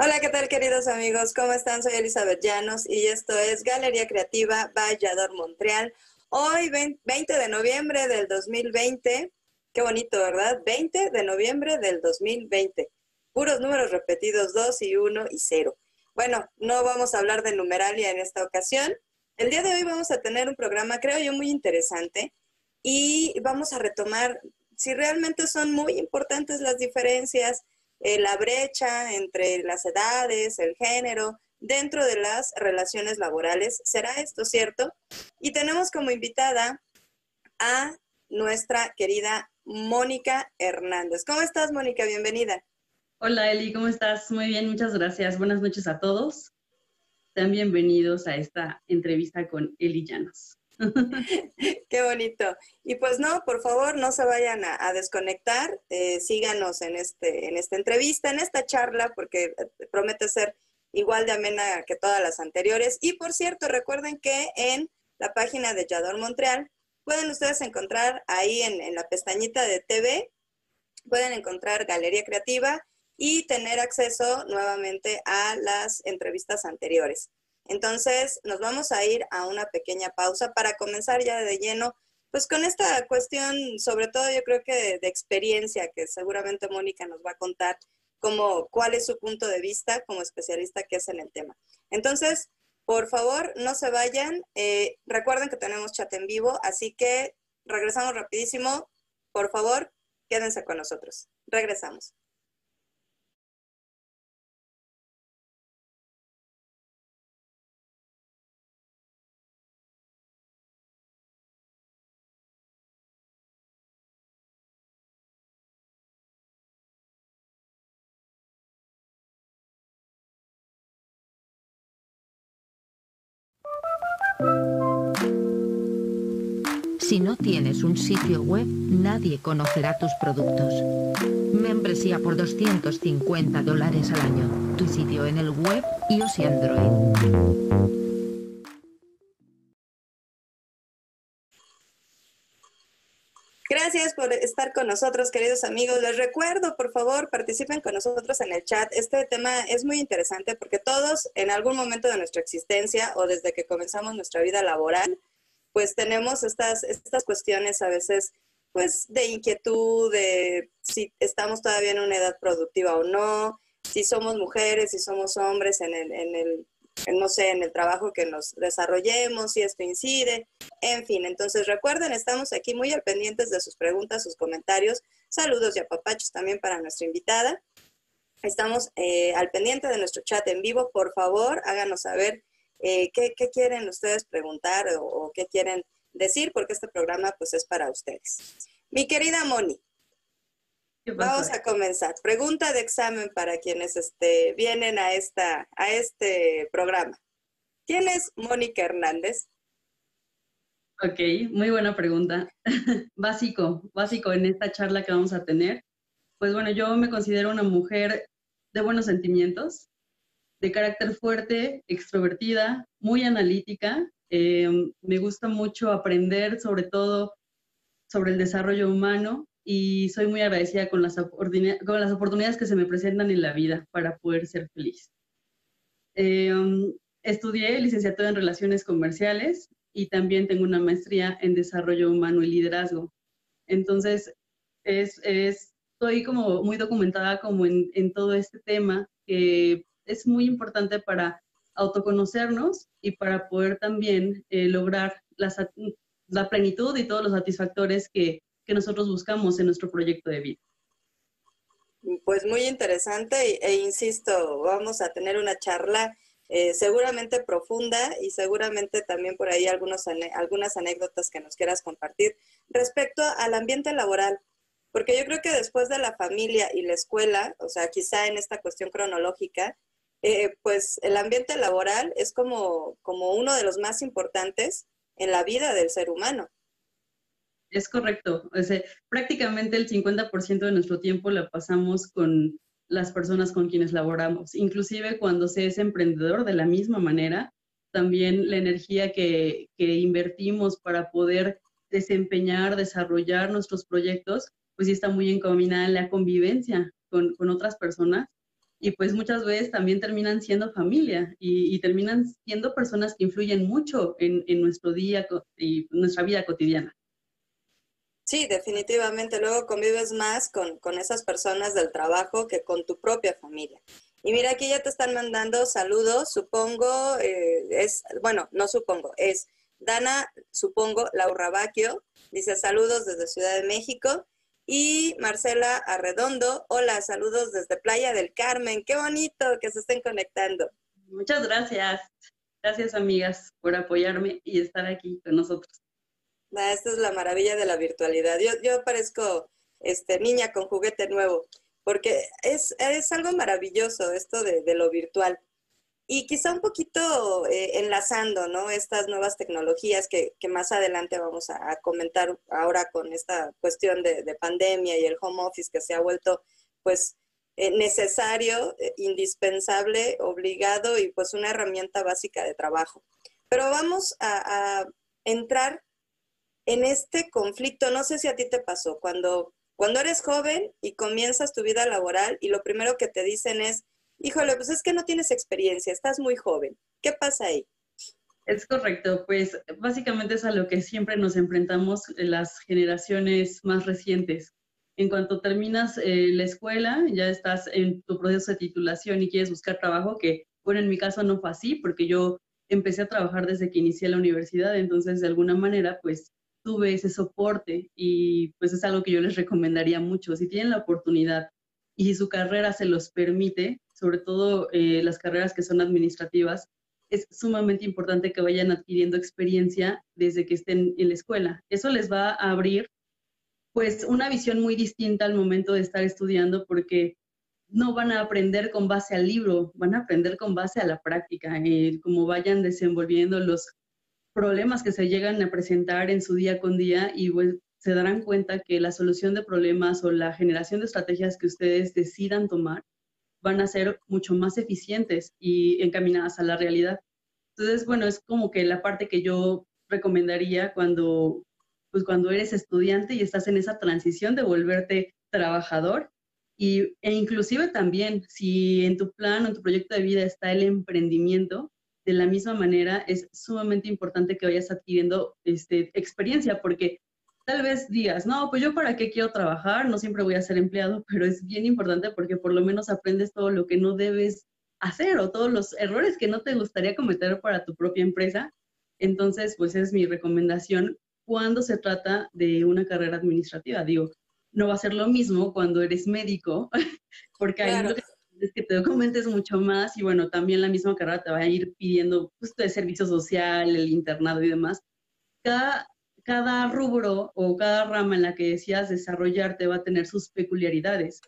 Hola, ¿qué tal queridos amigos? ¿Cómo están? Soy Elizabeth Llanos y esto es Galería Creativa Vallador Montreal. Hoy 20 de noviembre del 2020. Qué bonito, ¿verdad? 20 de noviembre del 2020. Puros números repetidos, 2 y 1 y 0. Bueno, no vamos a hablar de numeralia en esta ocasión. El día de hoy vamos a tener un programa, creo yo, muy interesante y vamos a retomar si realmente son muy importantes las diferencias eh, la brecha entre las edades, el género, dentro de las relaciones laborales. ¿Será esto cierto? Y tenemos como invitada a nuestra querida Mónica Hernández. ¿Cómo estás, Mónica? Bienvenida. Hola, Eli, ¿cómo estás? Muy bien, muchas gracias. Buenas noches a todos. Sean bienvenidos a esta entrevista con Eli Llanos. Qué bonito. Y pues no, por favor, no se vayan a, desconectar. Eh, síganos en, este, en esta entrevista, en esta charla, porque eh, promete ser igual de amena que todas las anteriores. Y por cierto, recuerden que en la página de Yador Montreal pueden ustedes encontrar ahí en, en la pestañita de TV, pueden encontrar Galería Creativa y tener acceso nuevamente a las entrevistas anteriores. Entonces, nos vamos a ir a una pequeña pausa para comenzar ya de lleno, pues con esta cuestión, sobre todo yo creo que de, experiencia, que seguramente Mónica nos va a contar como cuál es su punto de vista como especialista que es en el tema. Entonces, por favor, no se vayan. Eh, recuerden que tenemos chat en vivo, así que regresamos rapidísimo. Por favor, quédense con nosotros. Regresamos. Si no tienes un sitio web, nadie conocerá tus productos. Membresía por 250 dólares al año. Tu sitio en el web, iOS y Android. Gracias por estar con nosotros, queridos amigos. Les recuerdo, por favor, participen con nosotros en el chat. Este tema es muy interesante porque todos en algún momento de nuestra existencia o desde que comenzamos nuestra vida laboral, pues tenemos estas, estas cuestiones a veces pues de inquietud, de si estamos todavía en una edad productiva o no, si somos mujeres, si somos hombres en el, en el no sé, en el trabajo que nos desarrollemos, si esto incide, en fin. Entonces recuerden, estamos aquí muy al pendientes de sus preguntas, sus comentarios. Saludos y apapachos también para nuestra invitada. Estamos eh, al pendiente de nuestro chat en vivo. Por favor, háganos saber eh, ¿qué, quieren ustedes preguntar o, qué quieren decir, porque este programa pues es para ustedes. Mi querida Moni, vamos a comenzar. Pregunta de examen para quienes este, vienen a, esta, a este programa. ¿Quién es Mónica Hernández? Ok, muy buena pregunta. básico, básico en esta charla que vamos a tener. Pues bueno, yo me considero una mujer de buenos sentimientos, de carácter fuerte, extrovertida, muy analítica. Eh, me gusta mucho aprender sobre todo sobre el desarrollo humano y soy muy agradecida con las, con las oportunidades que se me presentan en la vida para poder ser feliz. Eh, estudié licenciatura en Relaciones Comerciales y también tengo una maestría en Desarrollo Humano y Liderazgo. Entonces, es, estoy como muy documentada como en, en todo este tema que es muy importante para autoconocernos y para poder también eh, lograr la, plenitud y todos los satisfactores que, nosotros buscamos en nuestro proyecto de vida. Pues muy interesante e, insisto, vamos a tener una charla eh, seguramente profunda y seguramente también por ahí algunos, algunas anécdotas que nos quieras compartir respecto al ambiente laboral. porque yo creo que después de la familia y la escuela, o sea, quizá en esta cuestión cronológica, eh, pues el ambiente laboral es como, como uno de los más importantes en la vida del ser humano. Es correcto. Prácticamente el 50% de nuestro tiempo lo pasamos con las personas con quienes laboramos. Inclusive cuando se es emprendedor de la misma manera, también la energía que, que invertimos para poder desempeñar, desarrollar nuestros proyectos, pues sí está muy encaminada en la convivencia con, con otras personas y pues muchas veces también terminan siendo familia y, y terminan siendo personas que influyen mucho en, en, nuestro día y nuestra vida cotidiana. Sí, definitivamente. Luego convives más con, con esas personas del trabajo que con tu propia familia. Y mira, aquí ya te están mandando saludos, supongo, eh, es, bueno, no supongo, es Dana, supongo, Laura Baquio, dice saludos desde Ciudad de México. Y Marcela Arredondo, hola, saludos desde Playa del Carmen. Qué bonito que se estén conectando. Muchas gracias. Gracias, amigas, por apoyarme y estar aquí con nosotros. Ah, esta es la maravilla de la virtualidad. Yo, yo parezco este, niña con juguete nuevo, porque es, es algo maravilloso esto de, de lo virtual. Y quizá un poquito eh, enlazando, ¿no? Estas nuevas tecnologías que, que más adelante vamos a, a, comentar ahora con esta cuestión de, de, pandemia y el home office que se ha vuelto, pues, eh, necesario, eh, indispensable, obligado y pues una herramienta básica de trabajo. Pero vamos a, a entrar en este conflicto. No sé si a ti te pasó, cuando, cuando eres joven y comienzas tu vida laboral y lo primero que te dicen es, híjole, pues es que no tienes experiencia, estás muy joven. ¿Qué pasa ahí? Es correcto, pues básicamente es a lo que siempre nos enfrentamos las generaciones más recientes. En cuanto terminas eh, la escuela, ya estás en tu proceso de titulación y quieres buscar trabajo, que bueno, en mi caso no fue así, porque yo empecé a trabajar desde que inicié la universidad, entonces de alguna manera pues tuve ese soporte y pues es algo que yo les recomendaría mucho. Si tienen la oportunidad y si su carrera se los permite, sobre todo eh, las carreras que son administrativas, es sumamente importante que vayan adquiriendo experiencia desde que estén en la escuela. Eso les va a abrir pues una visión muy distinta al momento de estar estudiando porque no van a aprender con base al libro, van a aprender con base a la práctica, eh, como vayan desenvolviendo los problemas que se llegan a presentar en su día con día y pues, se darán cuenta que la solución de problemas o la generación de estrategias que ustedes decidan tomar van a ser mucho más eficientes y encaminadas a la realidad. Entonces, bueno, es como que la parte que yo recomendaría cuando, pues cuando eres estudiante y estás en esa transición de volverte trabajador y, e inclusive también si en tu plan o en tu proyecto de vida está el emprendimiento, de la misma manera es sumamente importante que vayas adquiriendo este, experiencia porque tal vez digas, no, pues yo para qué quiero trabajar, no siempre voy a ser empleado, pero es bien importante porque por lo menos aprendes todo lo que no debes hacer o todos los errores que no te gustaría cometer para tu propia empresa. Entonces, pues es mi recomendación cuando se trata de una carrera administrativa. Digo, no va a ser lo mismo cuando eres médico, porque ahí lo que es que te documentes mucho más y bueno, también la misma carrera te va a ir pidiendo pues, de servicio social, el internado y demás. Cada, cada rubro o cada rama en la que decías desarrollarte va a tener sus peculiaridades.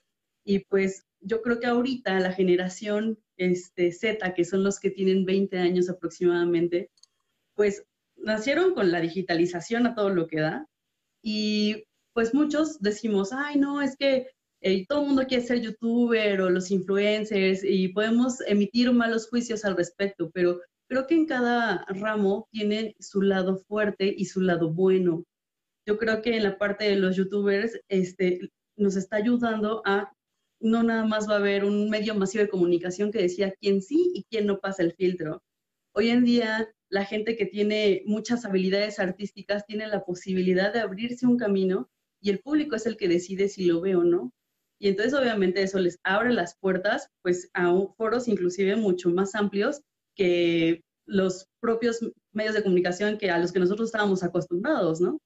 Y pues yo creo que ahorita la generación este, Z, que son los que tienen 20 años aproximadamente, pues nacieron con la digitalización a todo lo que da. Y pues muchos decimos, ay, no, es que eh, todo el mundo quiere ser youtuber o los influencers y podemos emitir malos juicios al respecto, pero creo que en cada ramo tiene su lado fuerte y su lado bueno. Yo creo que en la parte de los youtubers este, nos está ayudando a, no nada más va a haber un medio masivo de comunicación que decía quién sí y quién no pasa el filtro. Hoy en día la gente que tiene muchas habilidades artísticas tiene la posibilidad de abrirse un camino y el público es el que decide si lo ve o no. Y entonces obviamente eso les abre las puertas pues a foros inclusive mucho más amplios que los propios medios de comunicación que a los que nosotros estábamos acostumbrados, ¿no?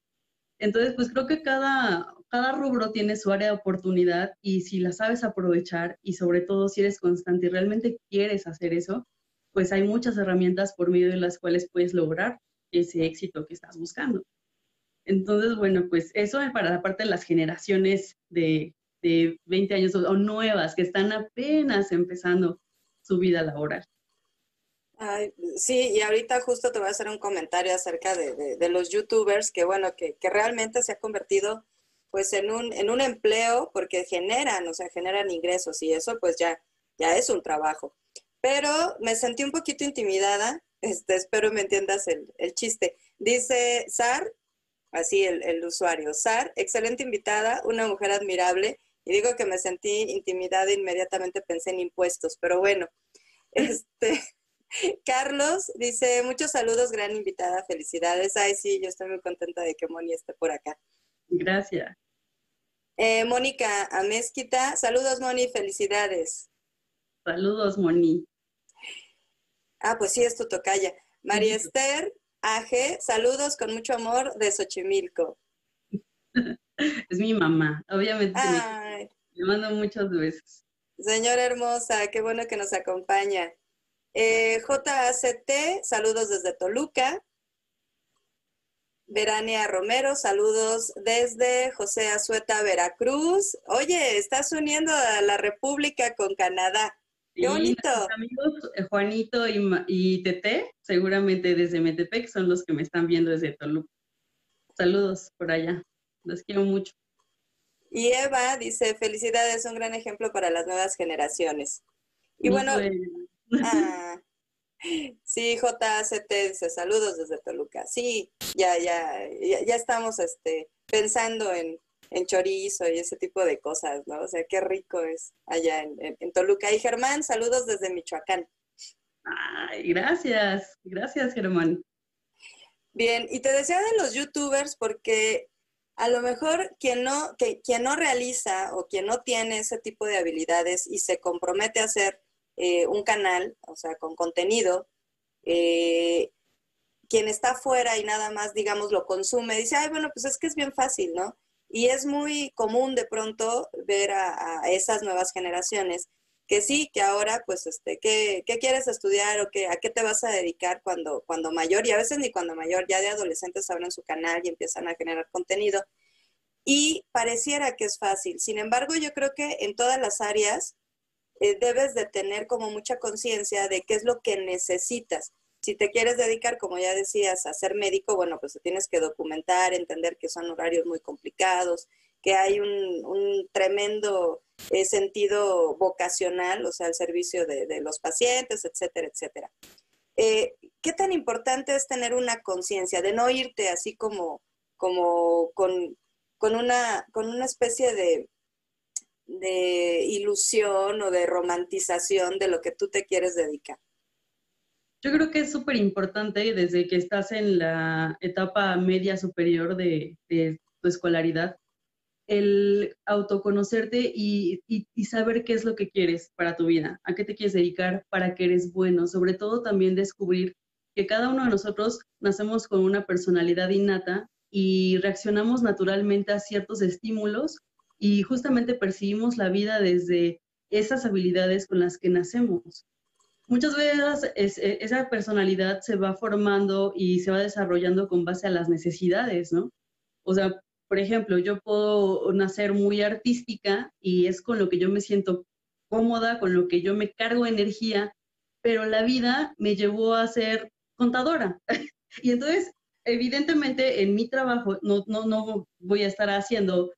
Entonces, pues creo que cada, cada rubro tiene su área de oportunidad y si la sabes aprovechar y sobre todo si eres constante y realmente quieres hacer eso, pues hay muchas herramientas por medio de las cuales puedes lograr ese éxito que estás buscando. Entonces, bueno, pues eso es para la parte de las generaciones de, de 20 años o, nuevas que están apenas empezando su vida laboral. Sí, y ahorita justo te voy a hacer un comentario acerca de, de, los youtubers, que bueno, que, que, realmente se ha convertido pues en un, en un empleo porque generan, o sea, generan ingresos y eso pues ya, ya es un trabajo. Pero me sentí un poquito intimidada, este, espero me entiendas el, el chiste. Dice Sar, así el, el usuario, Sar, excelente invitada, una mujer admirable, y digo que me sentí intimidada inmediatamente pensé en impuestos, pero bueno, este... Carlos dice, muchos saludos, gran invitada, felicidades. Ay, sí, yo estoy muy contenta de que Moni esté por acá. Gracias. Eh, Mónica Amezquita, saludos Moni, felicidades. Saludos Moni. Ah, pues sí, es tu tocaya. María Esther Aje, saludos con mucho amor de Xochimilco. es mi mamá, obviamente. Le mando muchos besos. Señora hermosa, qué bueno que nos acompaña. Eh, JACT, saludos desde Toluca. Verania Romero, saludos desde José Azueta, Veracruz. Oye, estás uniendo a la República con Canadá. Qué bonito. amigos eh, Juanito y, y Tete, seguramente desde Metepec, son los que me están viendo desde Toluca. Saludos por allá. Los quiero mucho. Y Eva dice, felicidades, un gran ejemplo para las nuevas generaciones. Y bueno, ah, Sí, JCT dice saludos desde Toluca. Sí, ya, ya, ya, estamos este, pensando en, chorizo y ese tipo de cosas, ¿no? O sea, qué rico es allá en, Toluca. Y Germán, saludos desde Michoacán. Ay, gracias, gracias Germán. Bien, y te decía de los youtubers porque a lo mejor quien no, que, quien no realiza o quien no tiene ese tipo de habilidades y se compromete a hacer eh, un canal, o sea, con contenido, eh, quien está fuera y nada más, digamos, lo consume, dice, ay, bueno, pues es que es bien fácil, ¿no? Y es muy común de pronto ver a, esas nuevas generaciones que sí, que ahora, pues, este, ¿qué, qué quieres estudiar o qué, a qué te vas a dedicar cuando, cuando mayor? Y a veces ni cuando mayor, ya de adolescentes abren su canal y empiezan a generar contenido. Y pareciera que es fácil. Sin embargo, yo creo que en todas las áreas eh, debes de tener como mucha conciencia de qué es lo que necesitas. Si te quieres dedicar, como ya decías, a ser médico, bueno, pues te tienes que documentar, entender que son horarios muy complicados, que hay un, tremendo eh, sentido vocacional, o sea, el servicio de, los pacientes, etcétera, etcétera. Eh, ¿Qué tan importante es tener una conciencia de no irte así como, como con, con, una, con una especie de, de ilusión o de romantización de lo que tú te quieres dedicar? Yo creo que es súper importante desde que estás en la etapa media superior de, tu escolaridad, el autoconocerte y, y, saber qué es lo que quieres para tu vida, a qué te quieres dedicar, para qué eres bueno, sobre todo también descubrir que cada uno de nosotros nacemos con una personalidad innata y reaccionamos naturalmente a ciertos estímulos y justamente percibimos la vida desde esas habilidades con las que nacemos. Muchas veces e, esa personalidad se va formando y se va desarrollando con base a las necesidades, ¿no? O sea, por ejemplo, yo puedo nacer muy artística y es con lo que yo me siento cómoda, con lo que yo me cargo energía, pero la vida me llevó a ser contadora. y entonces, evidentemente, en mi trabajo no, no, no voy a estar haciendo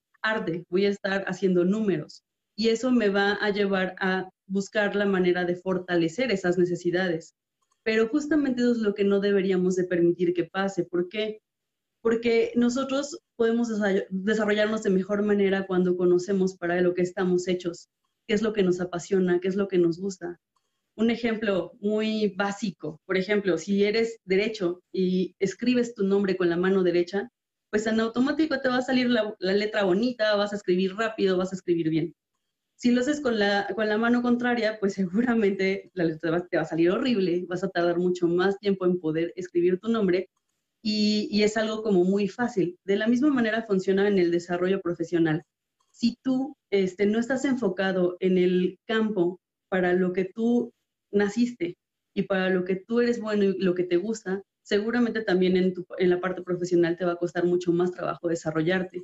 voy a estar haciendo números. Y eso me va a llevar a buscar la manera de fortalecer esas necesidades. Pero justamente eso es lo que no deberíamos de permitir que pase. ¿Por qué? Porque nosotros podemos desarrollarnos de mejor manera cuando conocemos para lo que estamos hechos, qué es lo que nos apasiona, qué es lo que nos gusta. Un ejemplo muy básico, por ejemplo, si eres derecho y escribes tu nombre con la mano derecha, pues en automático te va a salir la, letra bonita, vas a escribir rápido, vas a escribir bien. Si lo haces con la, con la mano contraria, pues seguramente la letra te va, a salir horrible, vas a tardar mucho más tiempo en poder escribir tu nombre y, y, es algo como muy fácil. De la misma manera funciona en el desarrollo profesional. Si tú este, no estás enfocado en el campo para lo que tú naciste y para lo que tú eres bueno y lo que te gusta, seguramente también en, en la parte profesional te va a costar mucho más trabajo desarrollarte.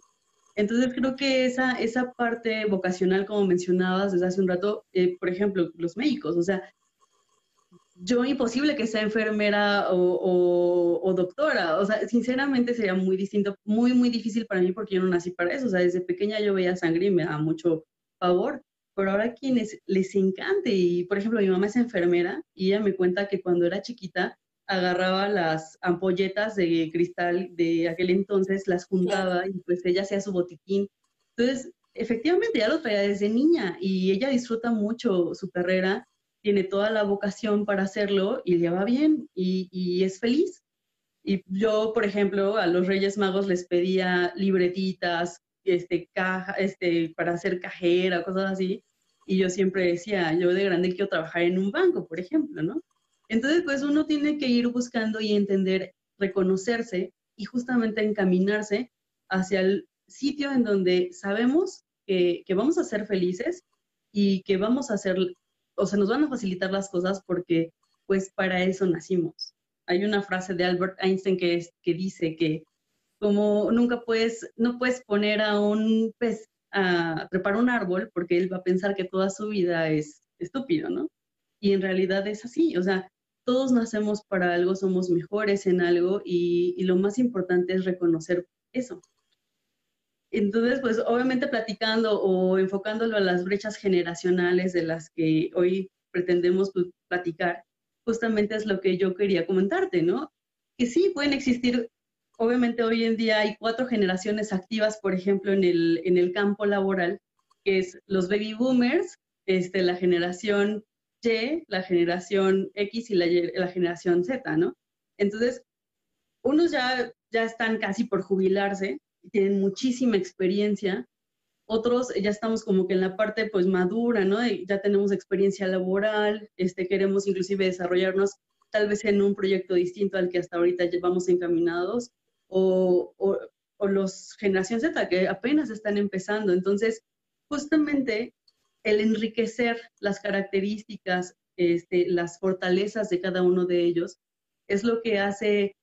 Entonces creo que esa, esa parte vocacional, como mencionabas desde hace un rato, eh, por ejemplo, los médicos, o sea, yo imposible que sea enfermera o, o, doctora, o sea, sinceramente sería muy distinto, muy, muy difícil para mí porque yo no nací para eso, o sea, desde pequeña yo veía sangre y me da mucho favor, pero ahora quienes les encante, y por ejemplo mi mamá es enfermera y ella me cuenta que cuando era chiquita agarraba las ampolletas de cristal de aquel entonces, las juntaba y pues ella hacía su botiquín. Entonces, efectivamente ya lo traía desde niña y ella disfruta mucho su carrera, tiene toda la vocación para hacerlo y le va bien y, y es feliz. Y yo, por ejemplo, a los Reyes Magos les pedía libretitas, este, caja, este, para hacer cajera, cosas así. Y yo siempre decía, yo de grande quiero trabajar en un banco, por ejemplo, ¿no? Entonces, pues uno tiene que ir buscando y entender, reconocerse y justamente encaminarse hacia el sitio en donde sabemos que, vamos a ser felices y que vamos a hacer, o sea, nos van a facilitar las cosas porque pues para eso nacimos. Hay una frase de Albert Einstein que, es, que dice que como nunca puedes, no puedes poner a un pez a trepar un árbol porque él va a pensar que toda su vida es estúpido, ¿no? Y en realidad es así, o sea, todos nacemos para algo, somos mejores en algo y, lo más importante es reconocer eso. Entonces, pues obviamente platicando o enfocándolo a las brechas generacionales de las que hoy pretendemos platicar, justamente es lo que yo quería comentarte, ¿no? Que sí pueden existir, obviamente hoy en día hay cuatro generaciones activas, por ejemplo, en el, en el campo laboral, es los baby boomers, este, la generación y, la generación X y la, generación Z, ¿no? Entonces, unos ya, ya están casi por jubilarse, tienen muchísima experiencia, otros ya estamos como que en la parte pues madura, ¿no? Ya tenemos experiencia laboral, este, queremos inclusive desarrollarnos tal vez en un proyecto distinto al que hasta ahorita llevamos encaminados, o, o, o los generación Z que apenas están empezando. Entonces, justamente el enriquecer las características, este, las fortalezas de cada uno de ellos, es lo que hace,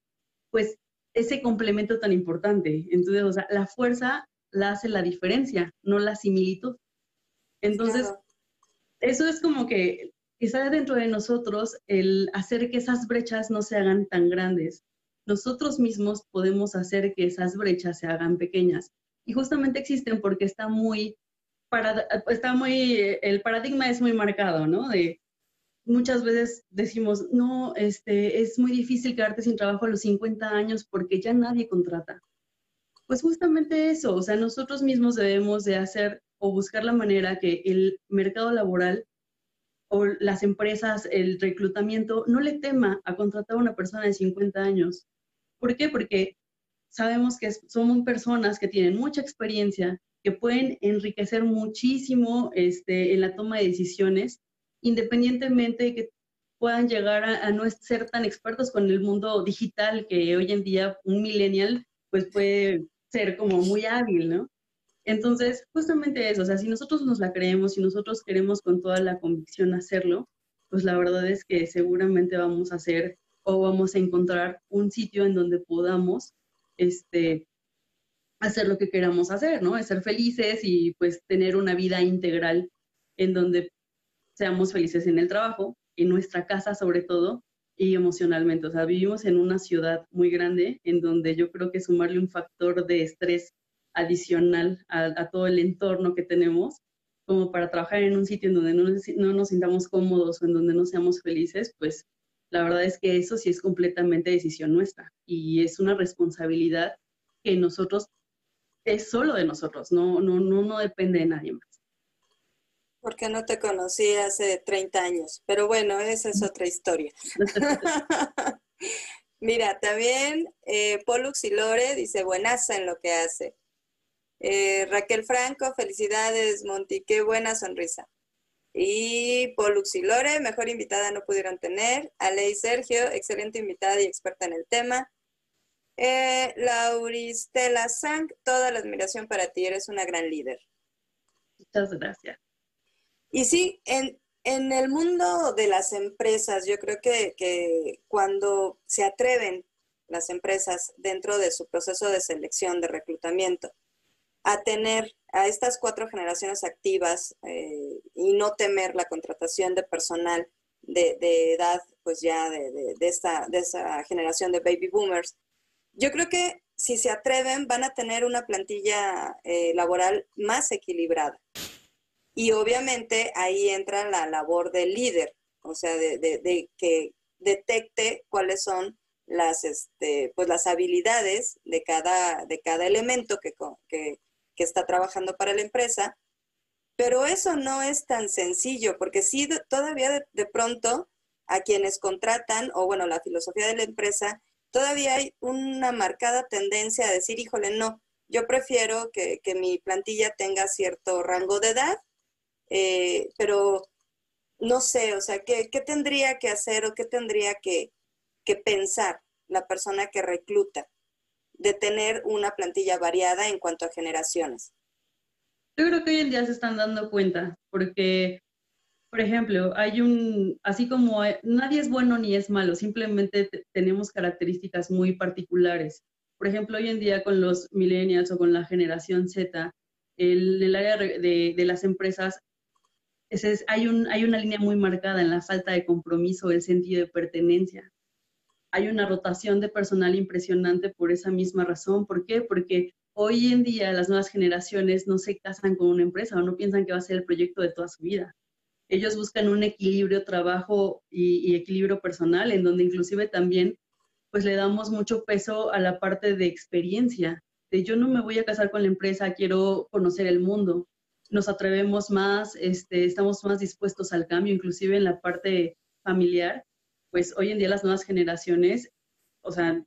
pues, ese complemento tan importante. Entonces, o sea, la fuerza la hace la diferencia, no la similitud. Entonces, eso es como que está dentro de nosotros el hacer que esas brechas no se hagan tan grandes. Nosotros mismos podemos hacer que esas brechas se hagan pequeñas. Y justamente existen porque está muy está muy, el paradigma es muy marcado, ¿no? De, muchas veces decimos, no, este, es muy difícil quedarte sin trabajo a los 50 años porque ya nadie contrata. Pues justamente eso, o sea, nosotros mismos debemos de hacer o buscar la manera que el mercado laboral o las empresas, el reclutamiento, no le tema a contratar a una persona de 50 años. ¿Por qué? Porque sabemos que somos personas que tienen mucha experiencia, que pueden enriquecer muchísimo este, en la toma de decisiones, independientemente de que puedan llegar a, no ser tan expertos con el mundo digital, que hoy en día un millennial pues puede ser como muy hábil, ¿no? Entonces, justamente eso, o sea, si nosotros nos la creemos, si nosotros queremos con toda la convicción hacerlo, pues la verdad es que seguramente vamos a hacer o vamos a encontrar un sitio en donde podamos este, hacer lo que queramos hacer, ¿no? Es ser felices y pues tener una vida integral en donde seamos felices en el trabajo, en nuestra casa sobre todo y emocionalmente. O sea, vivimos en una ciudad muy grande en donde yo creo que sumarle un factor de estrés adicional a, todo el entorno que tenemos, como para trabajar en un sitio en donde no, no nos sintamos cómodos o en donde no seamos felices, pues la verdad es que eso sí es completamente decisión nuestra y es una responsabilidad que nosotros es solo de nosotros, no, no, no, no depende de nadie más. Porque no te conocí hace 30 años, pero bueno, esa es otra historia. Mira, también eh, y Lore dice buenaza en lo que hace. Eh, Raquel Franco, felicidades, Monty, qué buena sonrisa. Y Pollux y Lore, mejor invitada no pudieron tener. Ale y Sergio, excelente invitada y experta en el tema. Eh, Lauristela Sang, toda la admiración para ti, eres una gran líder. Muchas gracias. Y sí, en, el mundo de las empresas, yo creo que, que, cuando se atreven las empresas dentro de su proceso de selección, de reclutamiento, a tener a estas cuatro generaciones activas eh, y no temer la contratación de personal de, edad, pues ya de, esta, de esa generación de baby boomers, yo creo que si se atreven van a tener una plantilla eh, laboral más equilibrada. Y obviamente ahí entra la labor del líder, o sea, de, que detecte cuáles son las, este, pues las habilidades de cada, de cada elemento que, que está trabajando para la empresa. Pero eso no es tan sencillo, porque sí, todavía de, pronto a quienes contratan, o bueno, la filosofía de la empresa, todavía hay una marcada tendencia a decir, híjole, no, yo prefiero que, mi plantilla tenga cierto rango de edad, eh, pero no sé, o sea, ¿qué, tendría que hacer o qué tendría que, que pensar la persona que recluta? De tener una plantilla variada en cuanto a generaciones? Yo creo que hoy en día se están dando cuenta, porque, por ejemplo, hay un, así como nadie es bueno ni es malo, simplemente tenemos características muy particulares. Por ejemplo, hoy en día con los millennials o con la generación Z, el, el área de, las empresas, hay una línea muy marcada en la falta de compromiso, el sentido de pertenencia hay una rotación de personal impresionante por esa misma razón. ¿Por qué? Porque hoy en día las nuevas generaciones no se casan con una empresa o no piensan que va a ser el proyecto de toda su vida. Ellos buscan un equilibrio trabajo y, equilibrio personal, en donde inclusive también pues le damos mucho peso a la parte de experiencia, de yo no me voy a casar con la empresa, quiero conocer el mundo. Nos atrevemos más, este, estamos más dispuestos al cambio, inclusive en la parte familiar pues hoy en día las nuevas generaciones, o sea,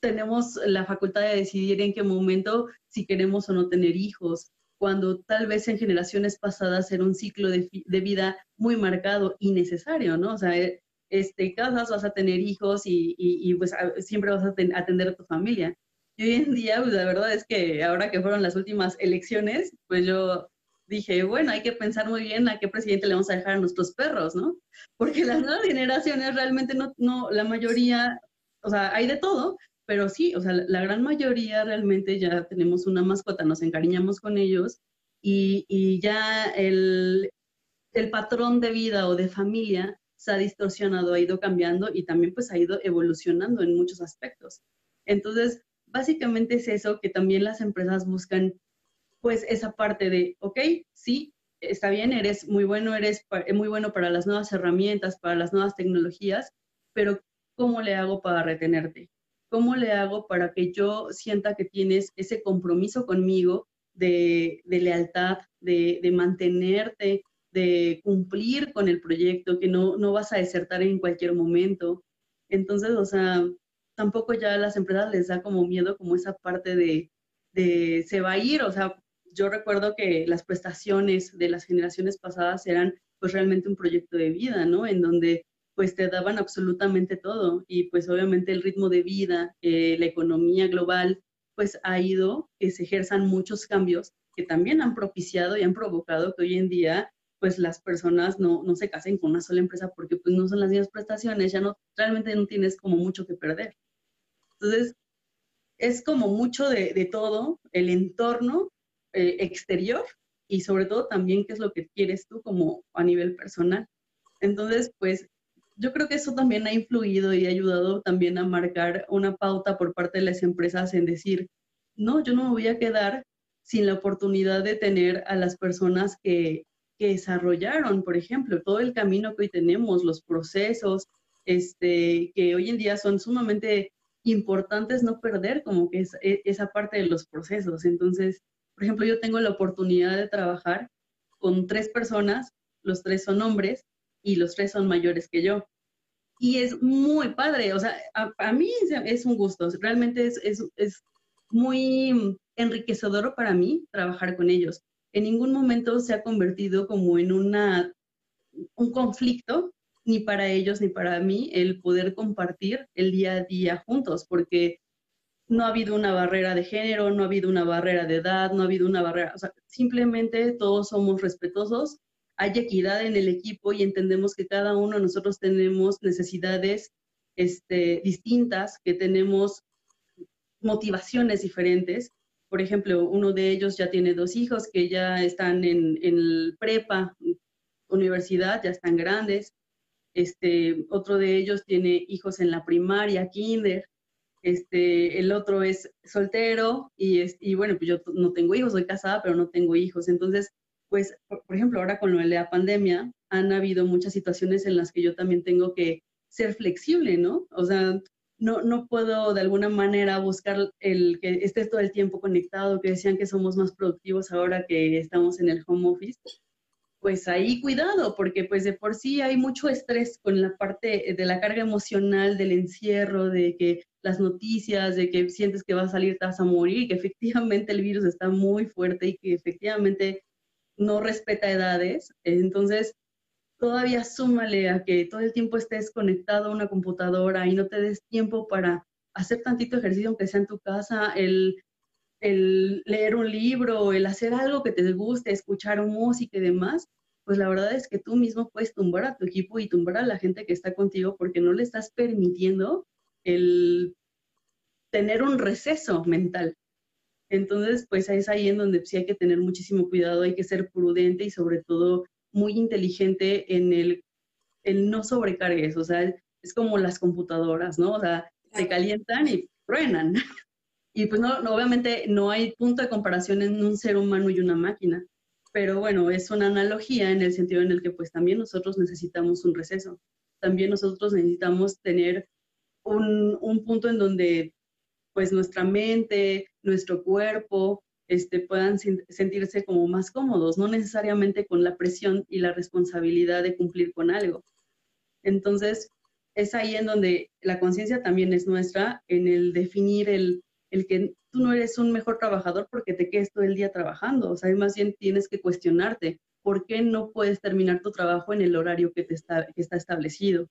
tenemos la facultad de decidir en qué momento si queremos o no tener hijos, cuando tal vez en generaciones pasadas era un ciclo de, vida muy marcado y necesario, ¿no? O sea, eh, este, casas, vas a tener hijos y, pues siempre vas a atender a tu familia. Y hoy en día, pues la verdad es que ahora que fueron las últimas elecciones, pues yo dije, bueno, hay que pensar muy bien a qué presidente le vamos a dejar a nuestros perros, ¿no? Porque las nuevas generaciones realmente no, no, la mayoría, o sea, hay de todo, pero sí, o sea, la gran mayoría realmente ya tenemos una mascota, nos encariñamos con ellos y, y ya el, el patrón de vida o de familia se ha distorsionado, ha ido cambiando y también pues ha ido evolucionando en muchos aspectos. Entonces, básicamente es eso que también las empresas buscan pues esa parte de, ok, sí, está bien, eres muy bueno, eres muy bueno para las nuevas herramientas, para las nuevas tecnologías, pero ¿cómo le hago para retenerte? ¿Cómo le hago para que yo sienta que tienes ese compromiso conmigo de, lealtad, de, mantenerte, de cumplir con el proyecto, que no, no vas a desertar en cualquier momento? Entonces, o sea, tampoco ya a las empresas les da como miedo como esa parte de, de se va a ir, o sea, yo recuerdo que las prestaciones de las generaciones pasadas eran pues realmente un proyecto de vida, ¿no? En donde pues te daban absolutamente todo y pues obviamente el ritmo de vida, eh, la economía global, pues ha ido que se ejerzan muchos cambios que también han propiciado y han provocado que hoy en día pues las personas no, no se casen con una sola empresa porque pues no son las mismas prestaciones, ya no, realmente no tienes como mucho que perder. Entonces, es como mucho de, de todo, el entorno eh, exterior y sobre todo también qué es lo que quieres tú como a nivel personal. Entonces, pues yo creo que eso también ha influido y ha ayudado también a marcar una pauta por parte de las empresas en decir, no, yo no me voy a quedar sin la oportunidad de tener a las personas que, que desarrollaron, por ejemplo, todo el camino que hoy tenemos, los procesos, este, que hoy en día son sumamente importantes no perder como que es, e, esa parte de los procesos. Entonces, por ejemplo, yo tengo la oportunidad de trabajar con tres personas, los tres son hombres y los tres son mayores que yo. Y es muy padre, o sea, a, mí es un gusto, realmente es, es, es muy enriquecedor para mí trabajar con ellos. En ningún momento se ha convertido como en una, un conflicto, ni para ellos ni para mí, el poder compartir el día a día juntos, porque no ha habido una barrera de género, no ha habido una barrera de edad, no ha habido una barrera, o sea, simplemente todos somos respetuosos, hay equidad en el equipo y entendemos que cada uno de nosotros tenemos necesidades este, distintas, que tenemos motivaciones diferentes. Por ejemplo, uno de ellos ya tiene dos hijos que ya están en, en prepa, universidad, ya están grandes. Este, otro de ellos tiene hijos en la primaria, kinder. Este, el otro es soltero y, es, y bueno, pues yo no tengo hijos, soy casada, pero no tengo hijos. Entonces, pues, por, ejemplo, ahora con lo de la pandemia, han habido muchas situaciones en las que yo también tengo que ser flexible, ¿no? O sea, no, no puedo de alguna manera buscar el que estés todo el tiempo conectado, que decían que somos más productivos ahora que estamos en el home office. Pues ahí cuidado, porque pues de por sí hay mucho estrés con la parte de la carga emocional, del encierro, de que las noticias, de que sientes que vas a salir, te a morir, y que efectivamente el virus está muy fuerte y que efectivamente no respeta edades. Entonces, todavía súmale a que todo el tiempo estés conectado a una computadora y no te des tiempo para hacer tantito ejercicio, aunque sea en tu casa, el, el leer un libro, el hacer algo que te guste, escuchar música y demás, pues la verdad es que tú mismo puedes tumbar a tu equipo y tumbar a la gente que está contigo porque no le estás permitiendo el tener un receso mental. Entonces, pues es ahí en donde sí hay que tener muchísimo cuidado, hay que ser prudente y sobre todo muy inteligente en el, el no sobrecargues, o sea, es como las computadoras, ¿no? O sea, se calientan y truenan. Y pues no, obviamente no hay punto de comparación en un ser humano y una máquina, pero bueno, es una analogía en el sentido en el que pues también nosotros necesitamos un receso, también nosotros necesitamos tener un, un punto en donde pues nuestra mente, nuestro cuerpo, este, puedan sentirse como más cómodos, no necesariamente con la presión y la responsabilidad de cumplir con algo. Entonces, es ahí en donde la conciencia también es nuestra, en el definir el, el que tú no eres un mejor trabajador porque te quedes todo el día trabajando, o sea, más bien tienes que cuestionarte por qué no puedes terminar tu trabajo en el horario que, te está, que está establecido.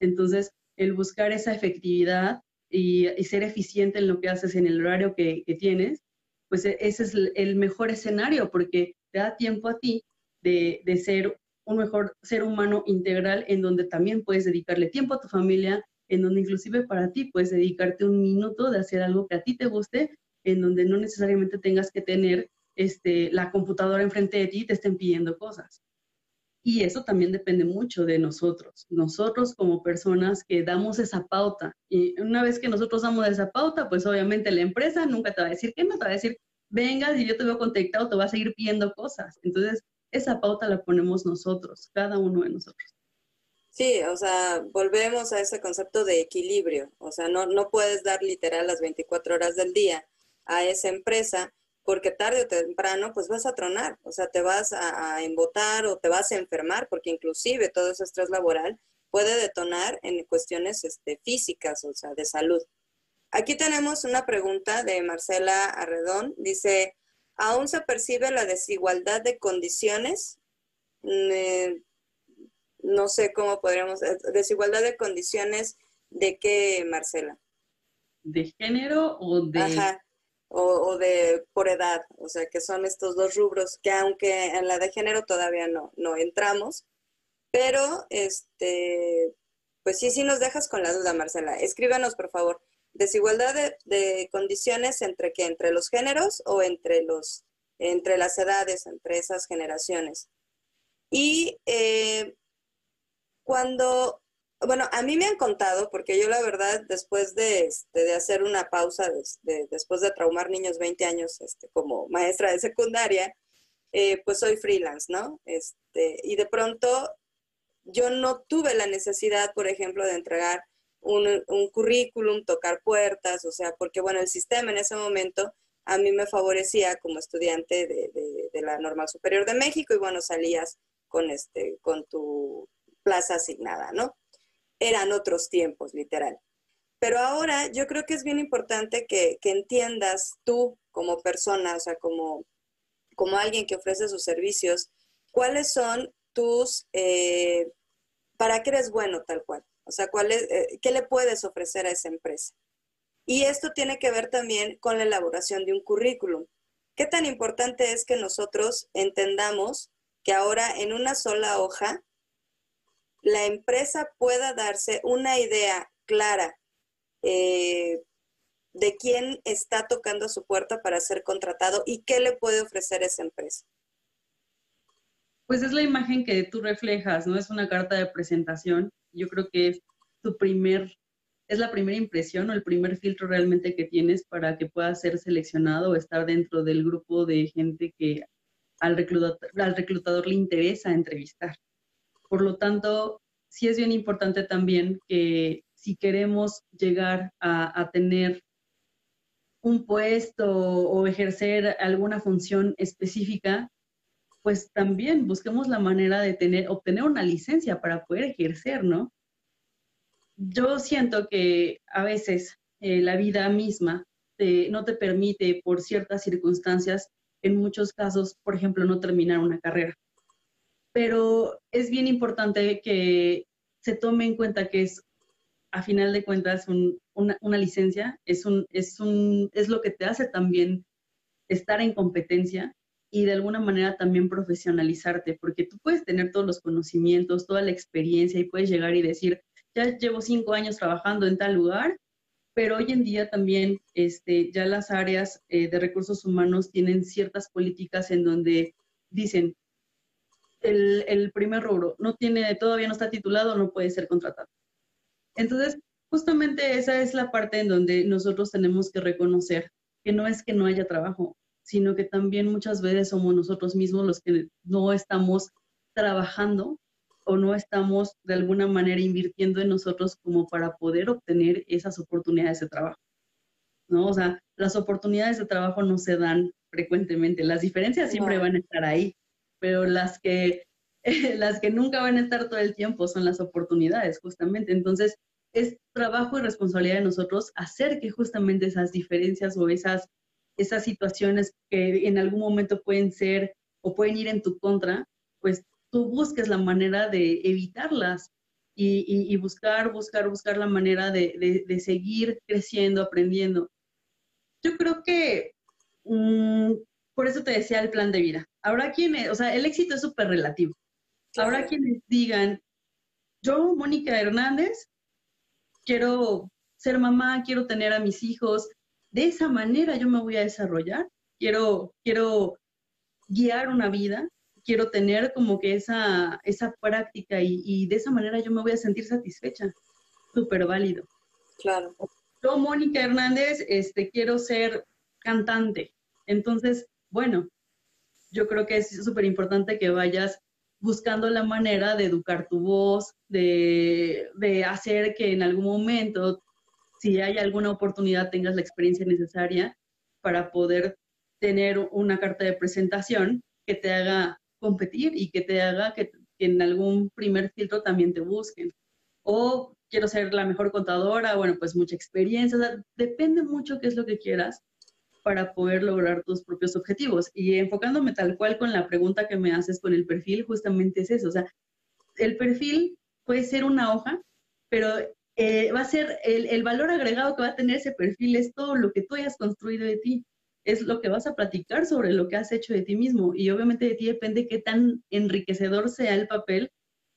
Entonces, el buscar esa efectividad y, ser eficiente en lo que haces en el horario que, tienes, pues e, ese es el mejor escenario porque te da tiempo a ti de, de, ser un mejor ser humano integral en donde también puedes dedicarle tiempo a tu familia, en donde inclusive para ti puedes dedicarte un minuto de hacer algo que a ti te guste, en donde no necesariamente tengas que tener este, la computadora enfrente de ti y te estén pidiendo cosas. Y eso también depende mucho de nosotros, nosotros como personas que damos esa pauta. Y una vez que nosotros damos esa pauta, pues obviamente la empresa nunca te va a decir que no, te va a decir, venga, y yo te veo contactado, te va a seguir pidiendo cosas. Entonces, esa pauta la ponemos nosotros, cada uno de nosotros. Sí, o sea, volvemos a ese concepto de equilibrio. O sea, no, no puedes dar literal las 24 horas del día a esa empresa porque tarde o temprano pues vas a tronar, o sea, te vas a, embotar o te vas a enfermar, porque inclusive todo ese estrés laboral puede detonar en cuestiones este, físicas, o sea, de salud. Aquí tenemos una pregunta de Marcela Arredón, dice, ¿aún se percibe la desigualdad de condiciones? Mm, eh, no sé cómo podríamos, eh, desigualdad de condiciones de qué, Marcela? ¿De género o de... Ajá o, de por edad, o sea, que son estos dos rubros que aunque en la de género todavía no, no entramos, pero este, pues sí, sí nos dejas con la duda, Marcela. Escríbanos, por favor, desigualdad de, condiciones entre que entre los géneros o entre los entre las edades, entre esas generaciones. Y eh, cuando bueno, a mí me han contado, porque yo la verdad, después de, este, de hacer una pausa, después de traumar niños 20 años este, como maestra de secundaria, eh, pues soy freelance, ¿no? Este, y de pronto yo no tuve la necesidad, por ejemplo, de entregar un, un currículum, tocar puertas, o sea, porque bueno, el sistema en ese momento a mí me favorecía como estudiante de, de, de la Normal Superior de México y bueno, salías con, este, con tu plaza asignada, ¿no? Eran otros tiempos, literal. Pero ahora yo creo que es bien importante que, entiendas tú como persona, o sea, como, como alguien que ofrece sus servicios, cuáles son tus, eh, para qué eres bueno tal cual, o sea, cuál eh, qué le puedes ofrecer a esa empresa. Y esto tiene que ver también con la elaboración de un currículum. ¿Qué tan importante es que nosotros entendamos que ahora en una sola hoja la empresa pueda darse una idea clara eh, de quién está tocando su puerta para ser contratado y qué le puede ofrecer esa empresa. Pues es la imagen que tú reflejas, ¿no? Es una carta de presentación. Yo creo que es tu primer, es la primera impresión o el primer filtro realmente que tienes para que puedas ser seleccionado o estar dentro del grupo de gente que al reclutador le interesa entrevistar. Por lo tanto, sí es bien importante también que si queremos llegar a, tener un puesto o ejercer alguna función específica, pues también busquemos la manera de tener, obtener una licencia para poder ejercer, ¿no? Yo siento que a veces eh, la vida misma no te permite, por ciertas circunstancias, en muchos casos, por ejemplo, no terminar una carrera. Pero es bien importante que se tome en cuenta que es, a final de cuentas, una, licencia, es, un, es, un, es lo que te hace también estar en competencia y de alguna manera también profesionalizarte, porque tú puedes tener todos los conocimientos, toda la experiencia y puedes llegar y decir, ya llevo cinco años trabajando en tal lugar pero hoy en día también este, ya las áreas eh, de recursos humanos tienen ciertas políticas en donde dicen, el, el, primer rubro no tiene, todavía no está titulado, no puede ser contratado. Entonces, justamente esa es la parte en donde nosotros tenemos que reconocer que no es que no haya trabajo, sino que también muchas veces somos nosotros mismos los que no estamos trabajando o no estamos de alguna manera invirtiendo en nosotros como para poder obtener esas oportunidades de trabajo. ¿No? O sea, las oportunidades de trabajo no se dan frecuentemente. Las diferencias siempre van a estar ahí, pero las que, las que nunca van a estar todo el tiempo son las oportunidades, justamente. Entonces, es trabajo y responsabilidad de nosotros hacer que justamente esas diferencias o esas, esas situaciones que en algún momento pueden ser o pueden ir en tu contra, pues tú busques la manera de evitarlas y, buscar, buscar, buscar la manera de, seguir creciendo, aprendiendo. Yo creo que mm, por eso te decía el plan de vida. Habrá quienes, o sea, el éxito es súper relativo. Habrá quienes digan, yo, Mónica Hernández, quiero ser mamá, quiero tener a mis hijos, de esa manera yo me voy a desarrollar, quiero, quiero guiar una vida quiero tener como que esa, esa práctica y, de esa manera yo me voy a sentir satisfecha. Súper válido. Claro. Yo, Mónica Hernández, este, quiero ser cantante. Entonces, bueno, yo creo que es súper importante que vayas buscando la manera de educar tu voz, de, de, hacer que en algún momento, si hay alguna oportunidad, tengas la experiencia necesaria para poder tener una carta de presentación que te haga competir y que te haga que, en algún primer filtro también te busquen. O quiero ser la mejor contadora, bueno, pues mucha experiencia, depende mucho qué es lo que quieras para poder lograr tus propios objetivos. Y enfocándome tal cual con la pregunta que me haces con el perfil, justamente es eso, o sea, el perfil puede ser una hoja, pero eh, va a ser el, el valor agregado que va a tener ese perfil es todo lo que tú hayas construido de ti es lo que vas a platicar sobre lo que has hecho de ti mismo. Y obviamente de ti depende qué tan enriquecedor sea el papel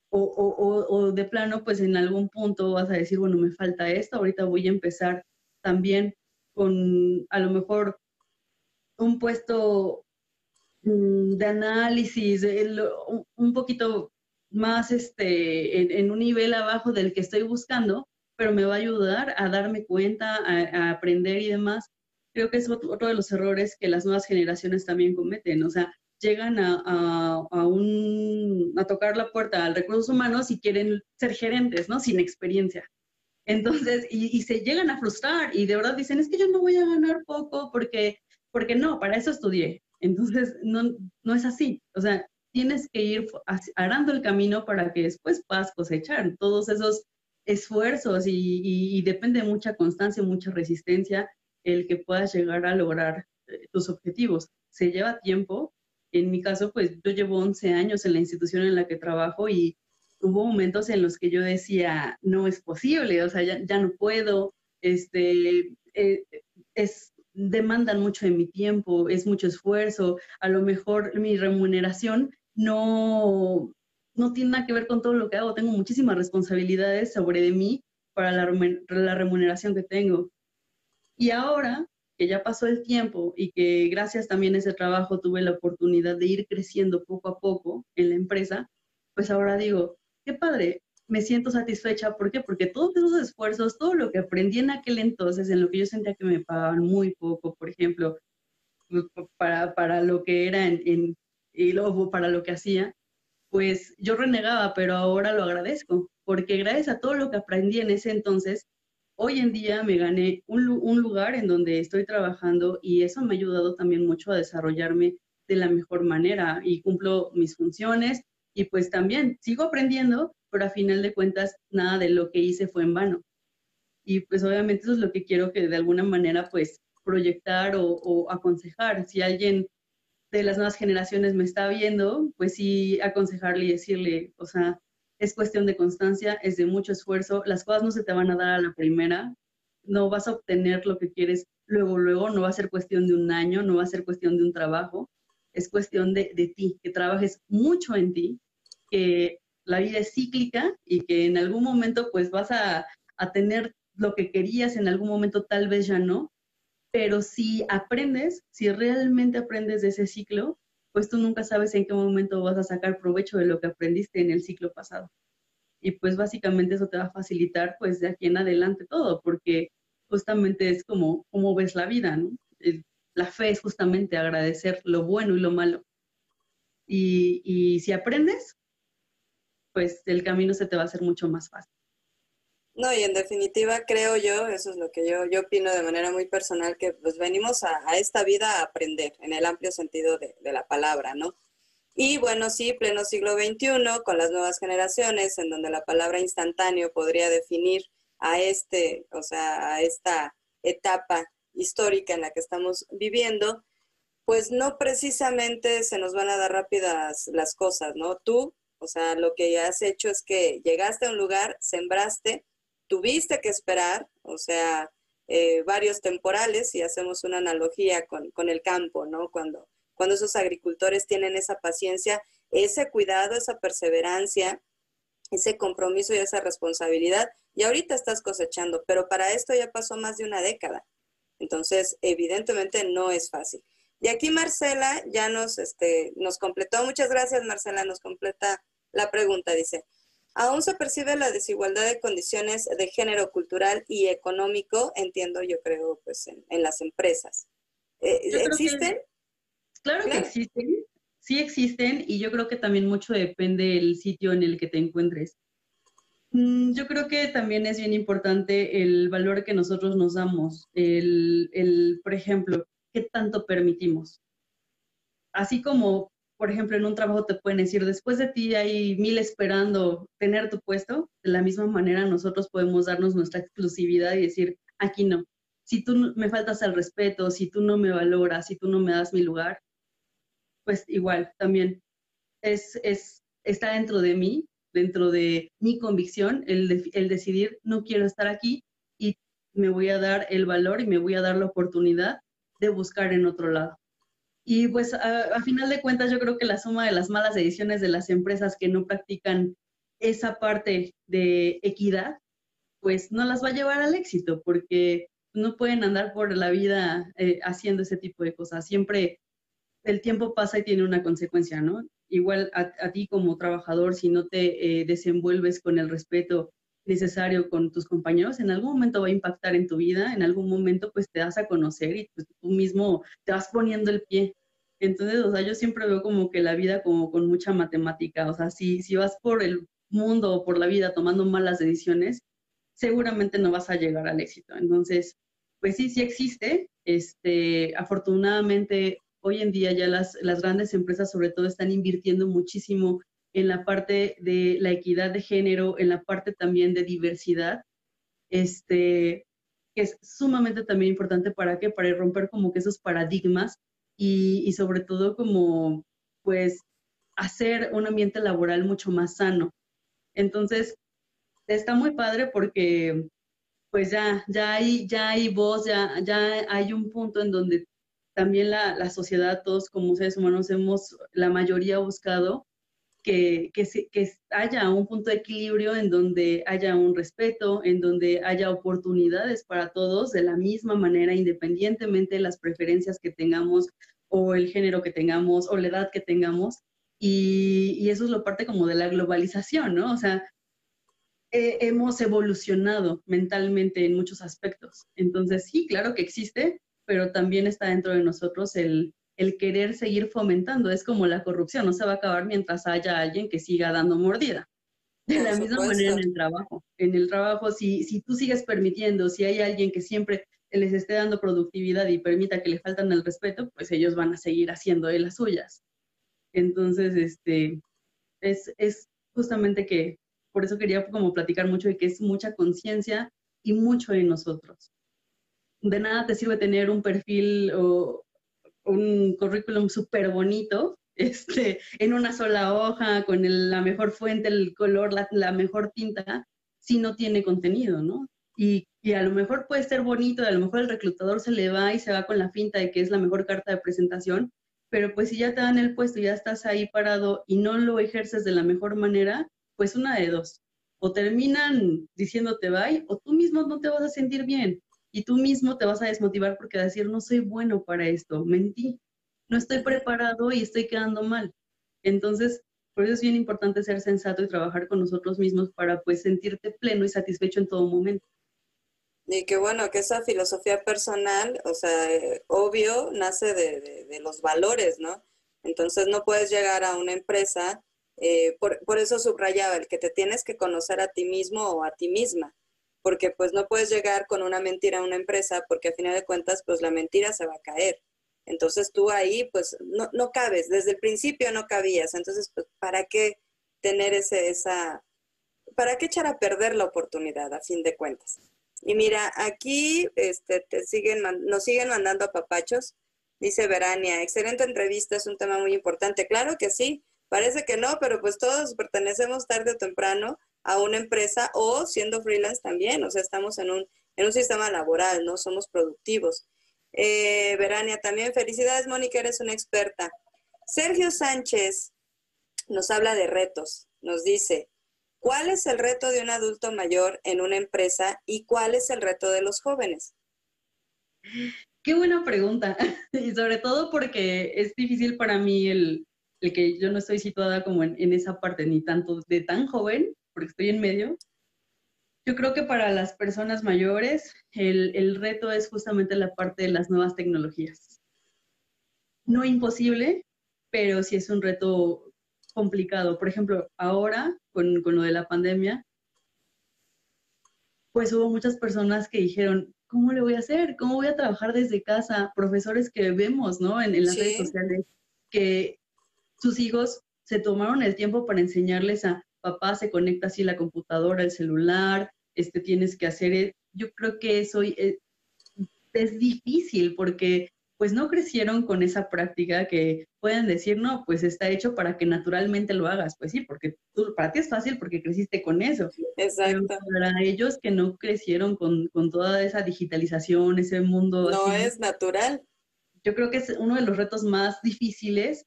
o, o, o, de plano, pues en algún punto vas a decir, bueno, me falta esto, ahorita voy a empezar también con a lo mejor un puesto mm, de análisis, un poquito más este, en, un nivel abajo del que estoy buscando, pero me va a ayudar a darme cuenta, a aprender y demás creo que es otro de los errores que las nuevas generaciones también cometen. O sea, llegan a, a, a tocar la puerta al recursos humanos y quieren ser gerentes, ¿no? Sin experiencia. Entonces, y, se llegan a frustrar y de verdad dicen, es que yo no voy a ganar poco porque, porque no, para eso estudié. Entonces, no, no es así. O sea, tienes que ir arando el camino para que después puedas cosechar todos esos esfuerzos y, y, y depende de mucha constancia, mucha resistencia el que puedas llegar a lograr eh, tus objetivos. Se lleva tiempo. En mi caso, pues yo llevo 11 años en la institución en la que trabajo y hubo momentos en los que yo decía, no es posible, o sea, ya, no puedo, este, eh, es, demandan mucho de mi tiempo, es mucho esfuerzo, a lo mejor mi remuneración no, no tiene nada que ver con todo lo que hago, tengo muchísimas responsabilidades sobre de mí para la, la remuneración que tengo. Y ahora que ya pasó el tiempo y que gracias también a ese trabajo tuve la oportunidad de ir creciendo poco a poco en la empresa, pues ahora digo, qué padre, me siento satisfecha. ¿Por qué? Porque todos esos esfuerzos, todo lo que aprendí en aquel entonces, en lo que yo sentía que me pagaban muy poco, por ejemplo, para, para lo que era en, y luego para lo que hacía, pues yo renegaba, pero ahora lo agradezco, porque gracias a todo lo que aprendí en ese entonces, hoy en día me gané un, lugar en donde estoy trabajando y eso me ha ayudado también mucho a desarrollarme de la mejor manera y cumplo mis funciones y pues también sigo aprendiendo, pero a final de cuentas nada de lo que hice fue en vano. Y pues obviamente eso es lo que quiero que de alguna manera pues proyectar o, aconsejar. Si alguien de las nuevas generaciones me está viendo, pues sí aconsejarle y decirle, o sea, es cuestión de constancia, es de mucho esfuerzo, las cosas no se te van a dar a la primera, no vas a obtener lo que quieres luego, luego, no va a ser cuestión de un año, no va a ser cuestión de un trabajo, es cuestión de, de ti, que trabajes mucho en ti, que la vida es cíclica y que en algún momento pues vas a, a tener lo que querías, en algún momento tal vez ya no, pero si aprendes, si realmente aprendes de ese ciclo, pues tú nunca sabes en qué momento vas a sacar provecho de lo que aprendiste en el ciclo pasado. Y pues básicamente eso te va a facilitar pues de aquí en adelante todo, porque justamente es como, como ves la vida, ¿no? La fe es justamente agradecer lo bueno y lo malo. Y, y si aprendes, pues el camino se te va a hacer mucho más fácil. No, y en definitiva creo yo, eso es lo que yo, yo opino de manera muy personal, que pues venimos a, esta vida a aprender, en el amplio sentido de, la palabra, ¿no? Y bueno, sí, pleno siglo XXI, con las nuevas generaciones, en donde la palabra instantáneo podría definir a este, o sea, a esta etapa histórica en la que estamos viviendo, pues no precisamente se nos van a dar rápidas las cosas, ¿no? Tú, o sea, lo que has hecho es que llegaste a un lugar, sembraste, tuviste que esperar, o sea, eh, varios temporales, si hacemos una analogía con, el campo, ¿no? Cuando, cuando esos agricultores tienen esa paciencia, ese cuidado, esa perseverancia, ese compromiso y esa responsabilidad, y ahorita estás cosechando, pero para esto ya pasó más de una década. Entonces, evidentemente no es fácil. Y aquí Marcela ya nos, este, nos completó, muchas gracias Marcela, nos completa la pregunta, dice, Aún se percibe la desigualdad de condiciones de género cultural y económico, entiendo yo creo, pues en, las empresas. Eh, ¿Existen? claro, que existen, sí existen y yo creo que también mucho depende del sitio en el que te encuentres. Mm, yo creo que también es bien importante el valor que nosotros nos damos, el, el, por ejemplo, qué tanto permitimos. Así como por ejemplo, en un trabajo te pueden decir, después de ti hay mil esperando tener tu puesto, de la misma manera nosotros podemos darnos nuestra exclusividad y decir, aquí no. Si tú me faltas el respeto, si tú no me valoras, si tú no me das mi lugar, pues igual también es, es, está dentro de mí, dentro de mi convicción, el, el decidir, no quiero estar aquí y me voy a dar el valor y me voy a dar la oportunidad de buscar en otro lado. Y pues a, final de cuentas yo creo que la suma de las malas decisiones de las empresas que no practican esa parte de equidad, pues no las va a llevar al éxito, porque no pueden andar por la vida eh, haciendo ese tipo de cosas. Siempre el tiempo pasa y tiene una consecuencia, ¿no? Igual a, ti como trabajador, si no te eh, desenvuelves con el respeto necesario con tus compañeros, en algún momento va a impactar en tu vida, en algún momento pues te das a conocer y pues, tú mismo te vas poniendo el pie. Entonces, o sea, yo siempre veo como que la vida como con mucha matemática, o sea, si, si vas por el mundo o por la vida tomando malas decisiones, seguramente no vas a llegar al éxito. Entonces, pues sí, sí existe. Este, afortunadamente, hoy en día ya las, las grandes empresas sobre todo están invirtiendo muchísimo en la parte de la equidad de género, en la parte también de diversidad, este, que es sumamente también importante para qué, para romper como que esos paradigmas y, y sobre todo como pues hacer un ambiente laboral mucho más sano. Entonces, está muy padre porque pues ya, ya, hay, ya hay voz, ya, ya hay un punto en donde también la, la sociedad, todos como seres humanos, hemos la mayoría buscado que, que, que haya un punto de equilibrio en donde haya un respeto, en donde haya oportunidades para todos de la misma manera, independientemente de las preferencias que tengamos o el género que tengamos o la edad que tengamos. Y, y eso es lo parte como de la globalización, ¿no? O sea, hemos evolucionado mentalmente en muchos aspectos. Entonces, sí, claro que existe, pero también está dentro de nosotros el, el querer seguir fomentando. Es como la corrupción, no se va a acabar mientras haya alguien que siga dando mordida. De la misma manera en el trabajo. En el trabajo, si, si tú sigues permitiendo, si hay alguien que siempre les esté dando productividad y permita que le faltan el respeto, pues ellos van a seguir haciendo de las suyas. Entonces, este, es, es justamente que por eso quería como platicar mucho de que es mucha conciencia y mucho en nosotros. De nada te sirve tener un perfil o un currículum súper bonito este, en una sola hoja, con la mejor fuente, el color, la, mejor tinta, si no tiene contenido, ¿no? Y, y, a lo mejor puede ser bonito, a lo mejor el reclutador se le va y se va con la finta de que es la mejor carta de presentación, pero pues si ya te dan el puesto ya estás ahí parado y no lo ejerces de la mejor manera, pues una de dos. O terminan diciéndote bye, o tú mismo no te vas a sentir bien y tú mismo te vas a desmotivar porque vas a decir, no soy bueno para esto, mentí, no estoy preparado y estoy quedando mal. Entonces, por eso es bien importante ser sensato y trabajar con nosotros mismos para pues sentirte pleno y satisfecho en todo momento. Y qué bueno que esa filosofía personal, o sea, eh, obvio, nace de, de, los valores, ¿no? Entonces no puedes llegar a una empresa eh, por, por, eso subrayaba el que te tienes que conocer a ti mismo o a ti misma, porque pues no puedes llegar con una mentira a una empresa porque a final de cuentas pues la mentira se va a caer. Entonces tú ahí pues no, no cabes, desde el principio no cabías, entonces pues ¿para qué tener ese, esa, para qué echar a perder la oportunidad a fin de cuentas? Y mira, aquí este, te siguen, nos siguen mandando a papachos. Dice Verania, excelente entrevista, es un tema muy importante. Claro que sí, Parece que no, pero pues todos pertenecemos tarde o temprano a una empresa o siendo freelance también, o sea, estamos en un, en un sistema laboral, ¿no? Somos productivos. Eh, Verania, también felicidades, Mónica, eres una experta. Sergio Sánchez nos habla de retos, nos dice, ¿cuál es el reto de un adulto mayor en una empresa y cuál es el reto de los jóvenes? Qué buena pregunta, y sobre todo porque es difícil para mí el, el que yo no estoy situada como en, esa parte, ni tanto de tan joven, porque estoy en medio. Yo creo que para las personas mayores el, el reto es justamente la parte de las nuevas tecnologías. No imposible, pero sí es un reto complicado. Por ejemplo, ahora, con, con, lo de la pandemia, pues hubo muchas personas que dijeron, ¿cómo le voy a hacer? ¿Cómo voy a trabajar desde casa? Profesores que vemos, ¿no? En, en las redes sociales, que sus hijos se tomaron el tiempo para enseñarles a papá se conecta así la computadora, el celular, este tienes que hacer, e-". yo creo que eso es, es difícil porque pues no crecieron con esa práctica que pueden decir, no, pues está hecho para que naturalmente lo hagas. Pues sí, porque tú, para ti es fácil porque creciste con eso. Exacto. Pero para ellos que no crecieron con, con toda esa digitalización, ese mundo. No es natural. Yo creo que es uno de los retos más difíciles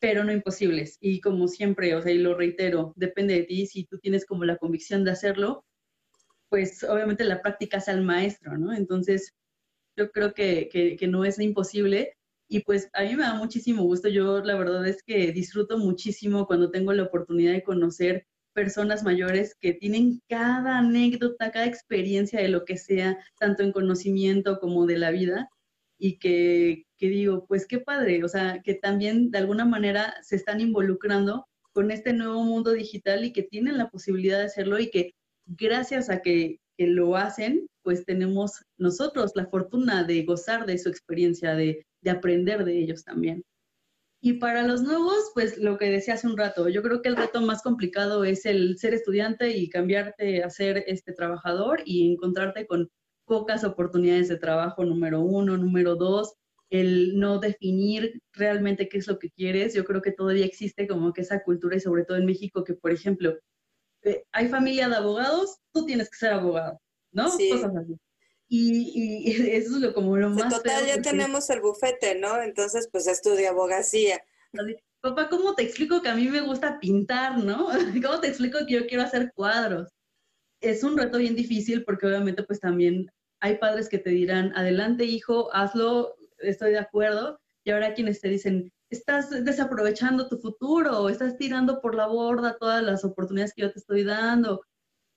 pero no imposibles. Y como siempre, o sea, y lo reitero, depende de ti, si tú tienes como la convicción de hacerlo, pues obviamente la práctica es al maestro, ¿no? Entonces, yo creo que, que, no es imposible. Y pues a mí me da muchísimo gusto. Yo la verdad es que disfruto muchísimo cuando tengo la oportunidad de conocer personas mayores que tienen cada anécdota, cada experiencia de lo que sea, tanto en conocimiento como de la vida, y que, que digo, pues qué padre, o sea, que también de alguna manera se están involucrando con este nuevo mundo digital y que tienen la posibilidad de hacerlo y que gracias a que, que lo hacen, pues tenemos nosotros la fortuna de gozar de su experiencia, de, de aprender de ellos también. Y para los nuevos, pues lo que decía hace un rato, yo creo que el reto más complicado es el ser estudiante y cambiarte a ser este trabajador y encontrarte con pocas oportunidades de trabajo, número uno, número dos, el no definir realmente qué es lo que quieres. Yo creo que todavía existe como que esa cultura y sobre todo en México que, por ejemplo, eh, hay familia de abogados, tú tienes que ser abogado, ¿no? Sí. Cosas así. Y, y, eso es lo, como lo más... Total, ya tenemos el bufete, ¿no? Entonces, pues estudia abogacía. papá, ¿cómo te explico que a mí me gusta pintar, no? ¿Cómo te explico que yo quiero hacer cuadros? Es un reto bien difícil porque obviamente pues también hay padres que te dirán, adelante hijo, hazlo, estoy de acuerdo, y ahora quienes te dicen, estás desaprovechando tu futuro, estás tirando por la borda todas las oportunidades que yo te estoy dando.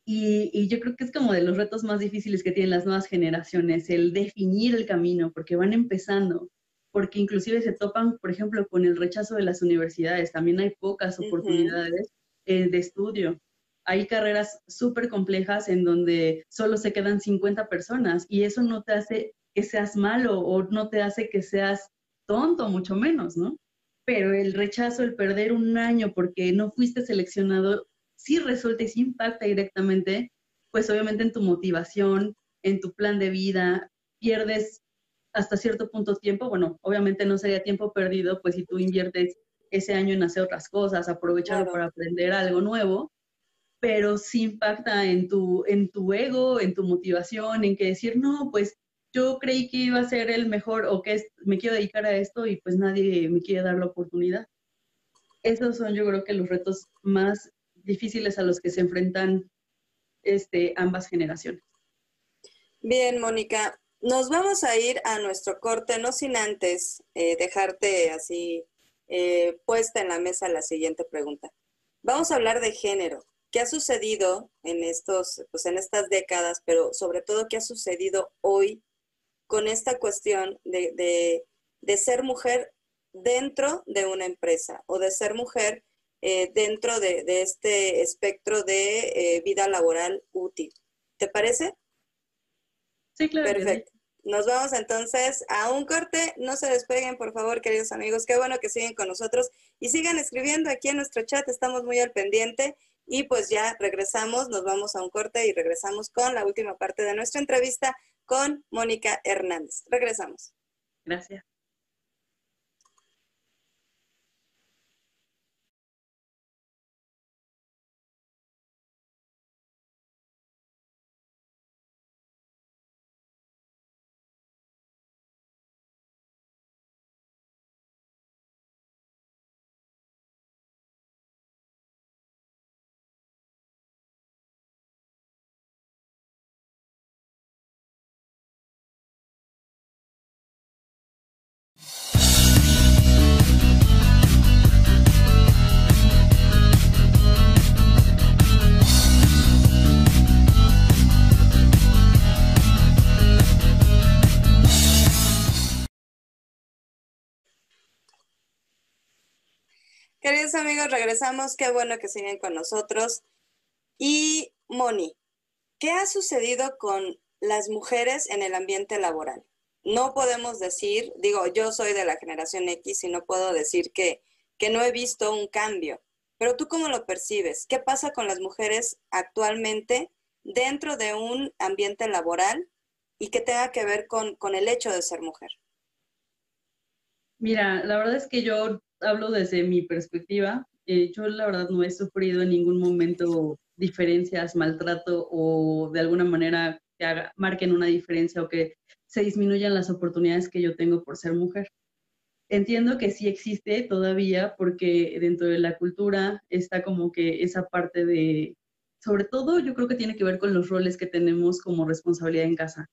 Y, y, yo creo que es como de los retos más difíciles que tienen las nuevas generaciones, el definir el camino, porque van empezando, porque inclusive se topan, por ejemplo, con el rechazo de las universidades, también hay pocas oportunidades eh, de estudio. Hay carreras súper complejas en donde solo se quedan 50 personas y eso no te hace que seas malo o no te hace que seas tonto, mucho menos, ¿no? Pero el rechazo, el perder un año porque no fuiste seleccionado, sí resulta y sí impacta directamente, pues obviamente en tu motivación, en tu plan de vida, pierdes hasta cierto punto tiempo, bueno, obviamente no sería tiempo perdido, pues si tú inviertes ese año en hacer otras cosas, aprovecharlo para aprender algo nuevo, pero sí impacta en tu, en tu ego, en tu motivación, en que decir, no, pues yo creí que iba a ser el mejor o que me quiero dedicar a esto y pues nadie me quiere dar la oportunidad. Esos son yo creo que los retos más difíciles a los que se enfrentan este, ambas generaciones. Bien, Mónica, nos vamos a ir a nuestro corte, no sin antes eh, dejarte así eh, puesta en la mesa la siguiente pregunta. Vamos a hablar de género. ¿Qué ha sucedido en estos, pues en estas décadas, pero sobre todo qué ha sucedido hoy con esta cuestión de, ser mujer dentro de una empresa o de ser mujer eh, dentro de, este espectro de eh, vida laboral útil. ¿Te parece? Sí, claro. Perfecto. Nos vamos entonces a un corte. No se despeguen, por favor, queridos amigos. Qué bueno que siguen con nosotros y sigan escribiendo aquí en nuestro chat. Estamos muy al pendiente. Y pues ya regresamos, nos vamos a un corte y regresamos con la última parte de nuestra entrevista con Mónica Hernández. Regresamos. Gracias. Queridos amigos, regresamos. Qué bueno que siguen con nosotros. Y Moni, ¿qué ha sucedido con las mujeres en el ambiente laboral? No podemos decir, digo, yo soy de la generación X y no puedo decir que, que no he visto un cambio, pero tú cómo lo percibes? ¿Qué pasa con las mujeres actualmente dentro de un ambiente laboral y que tenga que ver con, con el hecho de ser mujer? Mira, la verdad es que yo hablo desde mi perspectiva. Eh, yo la verdad no he sufrido en ningún momento diferencias, maltrato o de alguna manera que haga, marquen una diferencia o que se disminuyan las oportunidades que yo tengo por ser mujer. Entiendo que sí existe todavía porque dentro de la cultura está como que esa parte de, sobre todo yo creo que tiene que ver con los roles que tenemos como responsabilidad en casa.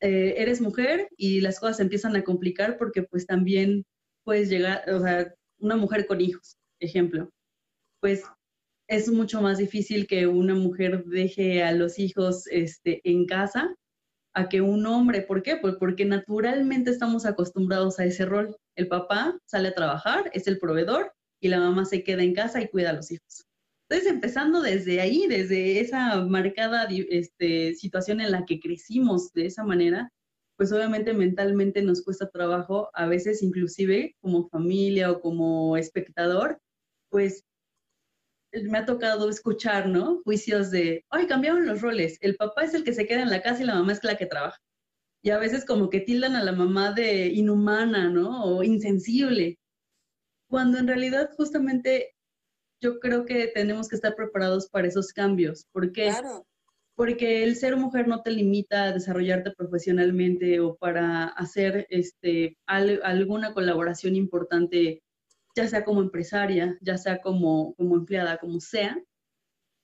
Eh, eres mujer y las cosas empiezan a complicar porque pues también puedes llegar, o sea, una mujer con hijos, ejemplo, pues es mucho más difícil que una mujer deje a los hijos este, en casa a que un hombre. ¿Por qué? Pues porque naturalmente estamos acostumbrados a ese rol. El papá sale a trabajar, es el proveedor y la mamá se queda en casa y cuida a los hijos. Entonces, empezando desde ahí, desde esa marcada este, situación en la que crecimos de esa manera, pues obviamente mentalmente nos cuesta trabajo, a veces inclusive como familia o como espectador, pues me ha tocado escuchar, ¿no? Juicios de, ay, cambiaron los roles, el papá es el que se queda en la casa y la mamá es la que trabaja. Y a veces como que tildan a la mamá de inhumana, ¿no? O insensible. Cuando en realidad justamente yo creo que tenemos que estar preparados para esos cambios. ¿Por qué? Claro porque el ser mujer no te limita a desarrollarte profesionalmente o para hacer este, alguna colaboración importante ya sea como empresaria, ya sea como, como empleada, como sea.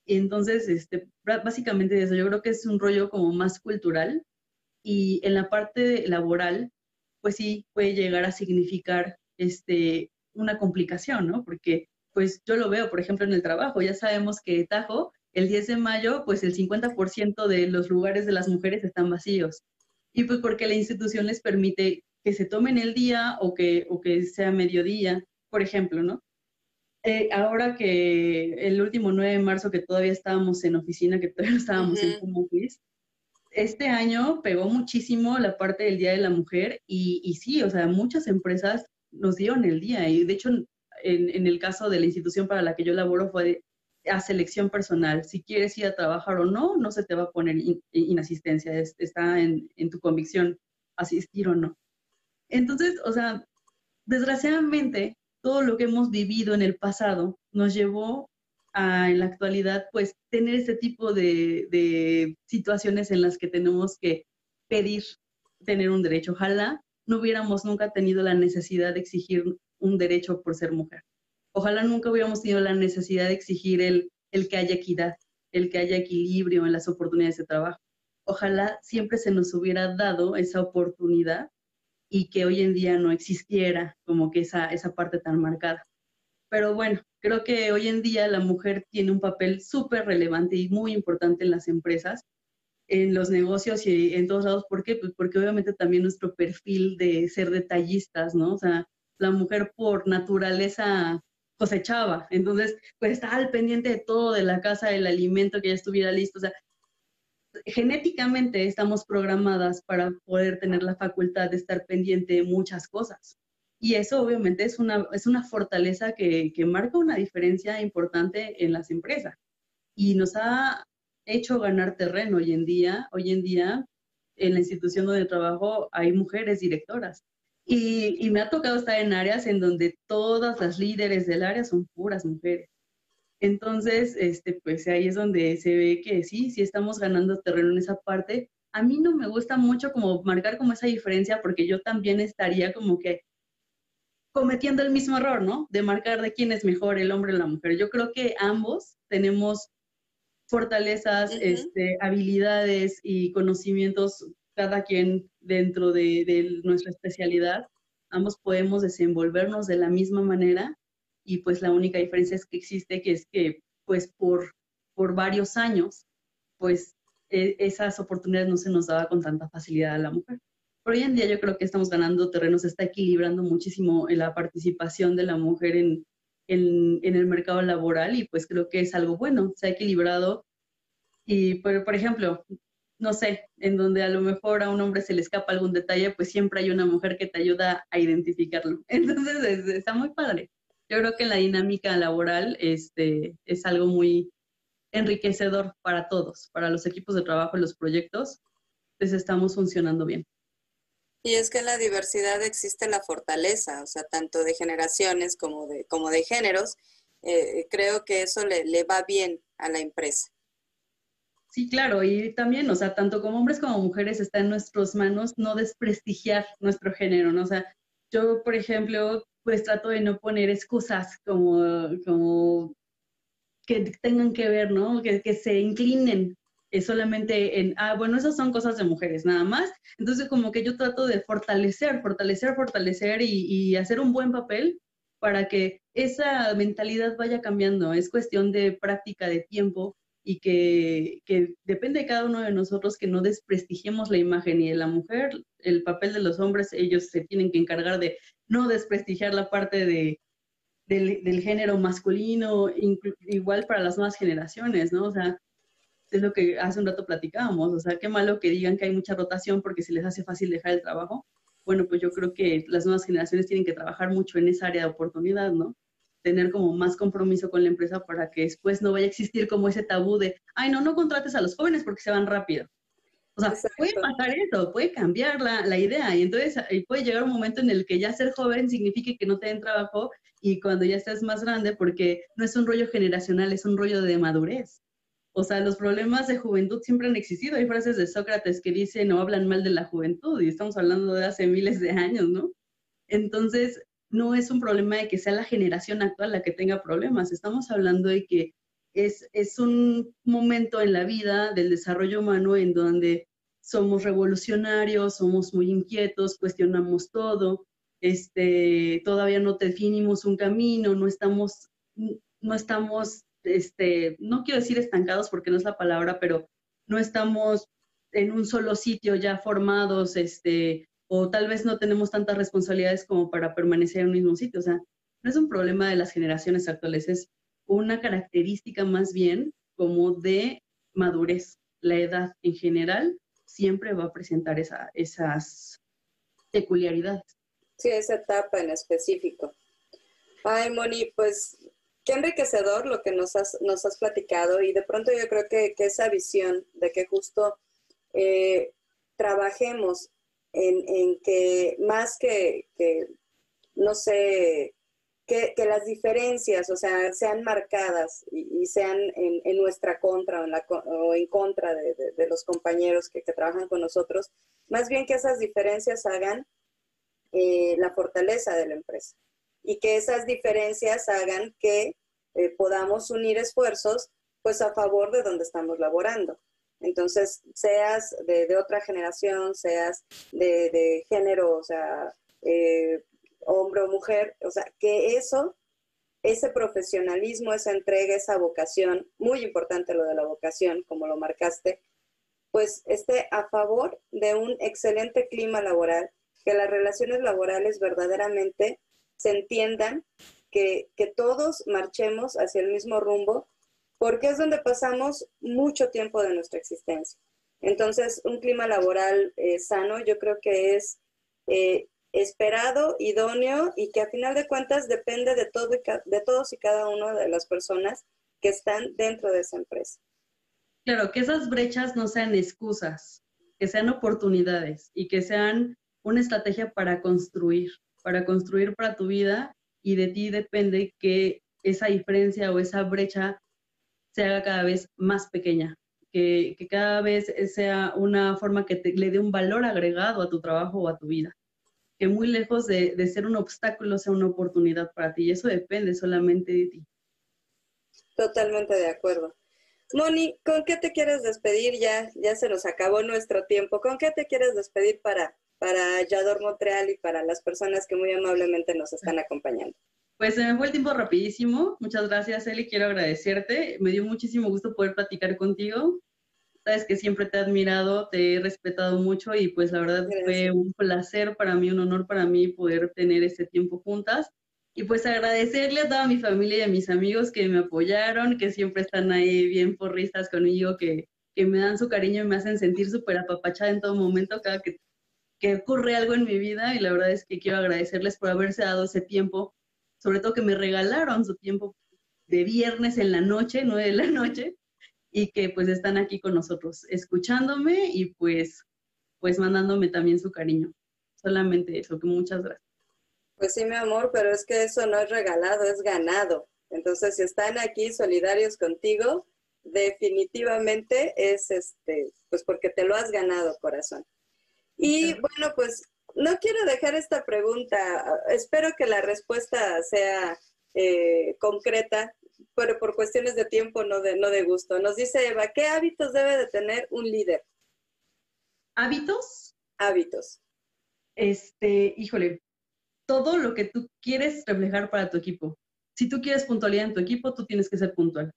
Entonces, este, básicamente eso, yo creo que es un rollo como más cultural y en la parte laboral, pues sí puede llegar a significar este, una complicación, ¿no? Porque pues yo lo veo, por ejemplo, en el trabajo, ya sabemos que Tajo, el 10 de mayo, pues el 50% de los lugares de las mujeres están vacíos. Y pues porque la institución les permite que se tomen el día o que, o que sea mediodía, por ejemplo, ¿no? Eh, ahora que el último 9 de marzo que todavía estábamos en oficina, que todavía estábamos en home office, este año pegó muchísimo la parte del Día de la Mujer y, y, sí, o sea, muchas empresas nos dieron el día y de hecho en, en, el caso de la institución para la que yo laboro fue a selección personal. Si quieres ir a trabajar o no, no se te va a poner inasistencia, está en, tu convicción asistir o no. Entonces, o sea, desgraciadamente todo lo que hemos vivido en el pasado nos llevó a en la actualidad, pues, tener este tipo de, situaciones en las que tenemos que pedir tener un derecho. Ojalá no hubiéramos nunca tenido la necesidad de exigir un derecho por ser mujer. Ojalá nunca hubiéramos tenido la necesidad de exigir el, el que haya equidad, el que haya equilibrio en las oportunidades de trabajo. Ojalá siempre se nos hubiera dado esa oportunidad y que hoy en día no existiera como que esa, esa parte tan marcada. Pero bueno, creo que hoy en día la mujer tiene un papel súper relevante y muy importante en las empresas, en los negocios y en todos lados. ¿Por qué? Pues porque obviamente también nuestro perfil de ser detallistas, ¿no? O sea, la mujer por naturaleza cosechaba, entonces pues estaba al pendiente de todo, de la casa, del alimento que ya estuviera listo, o sea, genéticamente estamos programadas para poder tener la facultad de estar pendiente de muchas cosas. Y eso obviamente es una, es una fortaleza que, que marca una diferencia importante en las empresas. Y nos ha hecho ganar terreno hoy en día. Hoy en día, en la institución donde trabajo, hay mujeres directoras. Y, y, me ha tocado estar en áreas en donde todas las líderes del área son puras mujeres. Entonces, este, pues ahí es donde se ve que sí, sí estamos ganando terreno en esa parte. A mí no me gusta mucho como marcar como esa diferencia porque yo también estaría como que cometiendo el mismo error, ¿no? De marcar de quién es mejor, el hombre o la mujer. Yo creo que ambos tenemos fortalezas, este, habilidades y conocimientos, cada quien dentro de, de nuestra especialidad. Ambos podemos desenvolvernos de la misma manera y pues la única diferencia es que existe, que es que pues por, por varios años, pues e, esas oportunidades no se nos daba con tanta facilidad a la mujer. Pero hoy en día yo creo que estamos ganando terreno, se está equilibrando muchísimo la participación de la mujer en, en, en, el mercado laboral y pues creo que es algo bueno, se ha equilibrado. Y por, por ejemplo, no sé, en donde a lo mejor a un hombre se le escapa algún detalle, pues siempre hay una mujer que te ayuda a identificarlo. Entonces está muy padre yo creo que la dinámica laboral este, es algo muy enriquecedor para todos, para los equipos de trabajo y los proyectos, pues estamos funcionando bien. Y es que en la diversidad existe la fortaleza, o sea, tanto de generaciones como de, como de géneros. Eh, creo que eso le, le va bien a la empresa. Sí, claro, y también, o sea, tanto como hombres como mujeres está en nuestras manos no desprestigiar nuestro género, ¿no? O sea, yo, por ejemplo, pues trato de no poner excusas como, como que tengan que ver, ¿no? Que, que se inclinen eh, solamente en, ah, bueno, esas son cosas de mujeres, nada más. Entonces, como que yo trato de fortalecer, fortalecer, fortalecer y, y hacer un buen papel para que esa mentalidad vaya cambiando. Es cuestión de práctica, de tiempo y que, que, depende de cada uno de nosotros que no desprestigiemos la imagen y de la mujer, el papel de los hombres, ellos se tienen que encargar de no desprestigiar la parte de, del, del, género masculino, igual para las nuevas generaciones, ¿no? O sea, es lo que hace un rato platicábamos, o sea, qué malo que digan que hay mucha rotación porque se les hace fácil dejar el trabajo. Bueno, pues yo creo que las nuevas generaciones tienen que trabajar mucho en esa área de oportunidad, ¿no? Tener como más compromiso con la empresa para que después no vaya a existir como ese tabú de, ay, no, no contrates a los jóvenes porque se van rápido. O sea, puede pasar eso, puede cambiar la, la, idea y entonces puede llegar un momento en el que ya ser joven signifique que no te den trabajo y cuando ya estés más grande, porque no es un rollo generacional, es un rollo de madurez. O sea, los problemas de juventud siempre han existido. Hay frases de Sócrates que dicen no hablan mal de la juventud y estamos hablando de hace miles de años, ¿no? Entonces, no es un problema de que sea la generación actual la que tenga problemas, estamos hablando de que es, es un momento en la vida del desarrollo humano en donde somos revolucionarios, somos muy inquietos, cuestionamos todo, este, todavía no definimos un camino, no estamos, no estamos, este, no quiero decir estancados porque no es la palabra, pero no estamos en un solo sitio ya formados, este, o tal vez no tenemos tantas responsabilidades como para permanecer en un mismo sitio. O sea, no es un problema de las generaciones actuales, es una característica más bien como de madurez. La edad en general siempre va a presentar esa, esas peculiaridades. Sí, esa etapa en específico. Ay, Moni, pues qué enriquecedor lo que nos has, platicado y de pronto yo creo que, que esa visión de que justo eh, trabajemos en, en, que más que, que no sé, que, las diferencias, o sea, sean marcadas y, sean en, en, nuestra contra o en, la, o en contra de, los compañeros que, que, trabajan con nosotros, más bien que esas diferencias hagan eh, la fortaleza de la empresa y que esas diferencias hagan que eh, podamos unir esfuerzos pues a favor de donde estamos laborando. Entonces, seas de, otra generación, seas de, de género, o sea, eh, hombre o mujer, o sea, que eso, ese profesionalismo, esa entrega, esa vocación, muy importante lo de la vocación, como lo marcaste, pues esté a favor de un excelente clima laboral, que las relaciones laborales verdaderamente se entiendan, que, que todos marchemos hacia el mismo rumbo porque es donde pasamos mucho tiempo de nuestra existencia. Entonces, un clima laboral eh, sano yo creo que es eh, esperado, idóneo y que a final de cuentas depende de, todo de todos y cada una de las personas que están dentro de esa empresa. Claro, que esas brechas no sean excusas, que sean oportunidades y que sean una estrategia para construir, para construir para tu vida y de ti depende que esa diferencia o esa brecha se haga cada vez más pequeña, que, que cada vez sea una forma que te, le dé un valor agregado a tu trabajo o a tu vida, que muy lejos de, de ser un obstáculo sea una oportunidad para ti y eso depende solamente de ti. Totalmente de acuerdo. Moni, ¿con qué te quieres despedir? Ya, ya se nos acabó nuestro tiempo. ¿Con qué te quieres despedir para, para Yador Montreal y para las personas que muy amablemente nos están acompañando? Pues se me fue el tiempo rapidísimo. Muchas gracias, Eli. Quiero agradecerte. Me dio muchísimo gusto poder platicar contigo. Sabes que siempre te he admirado, te he respetado mucho y pues la verdad gracias. fue un placer para mí, un honor para mí poder tener este tiempo juntas. Y pues agradecerle a toda mi familia y a mis amigos que me apoyaron, que siempre están ahí bien porristas conmigo, que, que me dan su cariño y me hacen sentir súper apapachada en todo momento cada que, que ocurre algo en mi vida. Y la verdad es que quiero agradecerles por haberse dado ese tiempo sobre todo que me regalaron su tiempo de viernes en la noche, nueve de la noche, y que pues están aquí con nosotros, escuchándome y pues, pues mandándome también su cariño. Solamente eso, que muchas gracias. Pues sí, mi amor, pero es que eso no es regalado, es ganado. Entonces, si están aquí solidarios contigo, definitivamente es este, pues porque te lo has ganado, corazón. Y bueno, pues no quiero dejar esta pregunta. Espero que la respuesta sea eh, concreta, pero por cuestiones de tiempo, no de, no de gusto. Nos dice Eva, ¿qué hábitos debe de tener un líder? ¿Hábitos? Hábitos. Este, híjole, todo lo que tú quieres reflejar para tu equipo. Si tú quieres puntualidad en tu equipo, tú tienes que ser puntual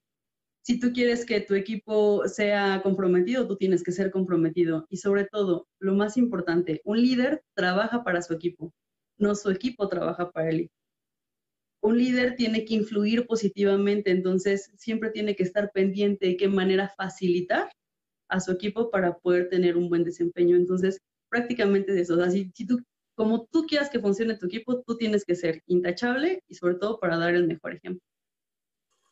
si tú quieres que tu equipo sea comprometido, tú tienes que ser comprometido. Y sobre todo, lo más importante, un líder trabaja para su equipo, no su equipo trabaja para él. Un líder tiene que influir positivamente, entonces siempre tiene que estar pendiente de qué manera facilitar a su equipo para poder tener un buen desempeño. Entonces, prácticamente de eso. Así, si tú, como tú quieras que funcione tu equipo, tú tienes que ser intachable y sobre todo para dar el mejor ejemplo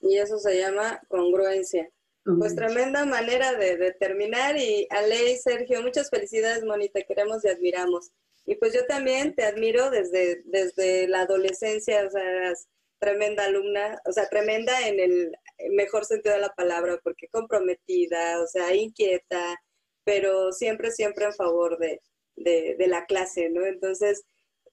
y eso se llama congruencia. Pues tremenda manera de, de terminar y Ale y Sergio, muchas felicidades, Moni, te queremos y admiramos. Y pues yo también te admiro desde, desde la adolescencia, o sea, eras tremenda alumna, o sea, tremenda en el mejor sentido de la palabra, porque comprometida, o sea, inquieta, pero siempre, siempre en favor de, de, de la clase, ¿no? Entonces,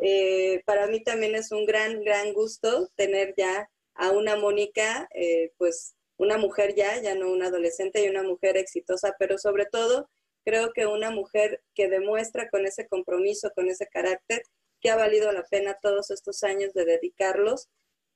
Eh, para mí también es un gran, gran gusto tener ya a una Mónica, eh, pues una mujer ya, ya no una adolescente y una mujer exitosa, pero sobre todo creo que una mujer que demuestra con ese compromiso, con ese carácter, que ha valido la pena todos estos años de dedicarlos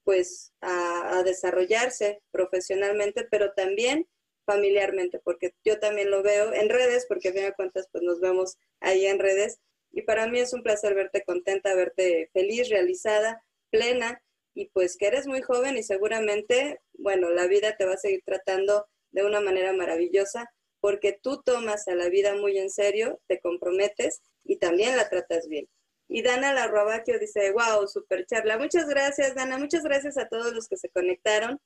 pues a, desarrollarse profesionalmente, pero también familiarmente, porque yo también lo veo en redes, porque a fin de cuentas pues nos vemos ahí en redes, y para mí es un placer verte contenta, verte feliz, realizada, plena, y pues que eres muy joven y seguramente, bueno, la vida te va a seguir tratando de una manera maravillosa, porque tú tomas a la vida muy en serio, te comprometes y también la tratas bien. Y Dana Larrobaquio dice, wow, super charla. Muchas gracias, Dana. Muchas gracias a todos los que se conectaron.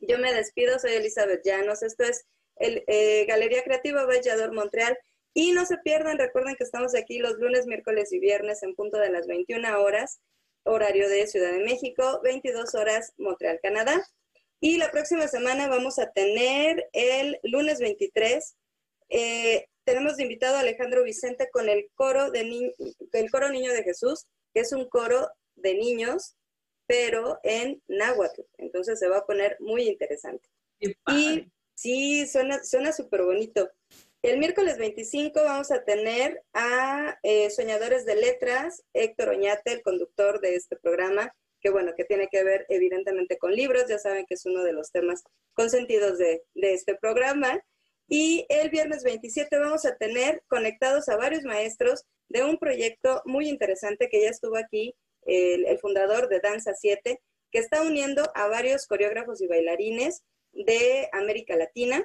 Yo me despido, soy Elizabeth Llanos. Esto es el, eh, Galería Creativa Vallador Montreal. Y no se pierdan, recuerden que estamos aquí los lunes, miércoles y viernes en punto de las 21 horas, horario de Ciudad de México, 22 horas Montreal, Canadá. Y la próxima semana vamos a tener el lunes 23 eh, tenemos de invitado a Alejandro Vicente con el coro, de el coro Niño de Jesús, que es un coro de niños, pero en náhuatl. Entonces se va a poner muy interesante. Y sí, suena súper bonito. El miércoles 25 vamos a tener a eh, Soñadores de Letras, Héctor Oñate, el conductor de este programa, que bueno, que tiene que ver evidentemente con libros, ya saben que es uno de los temas consentidos de, de este programa. Y el viernes 27 vamos a tener conectados a varios maestros de un proyecto muy interesante que ya estuvo aquí el, fundador de Danza 7, que está uniendo a varios coreógrafos y bailarines de América Latina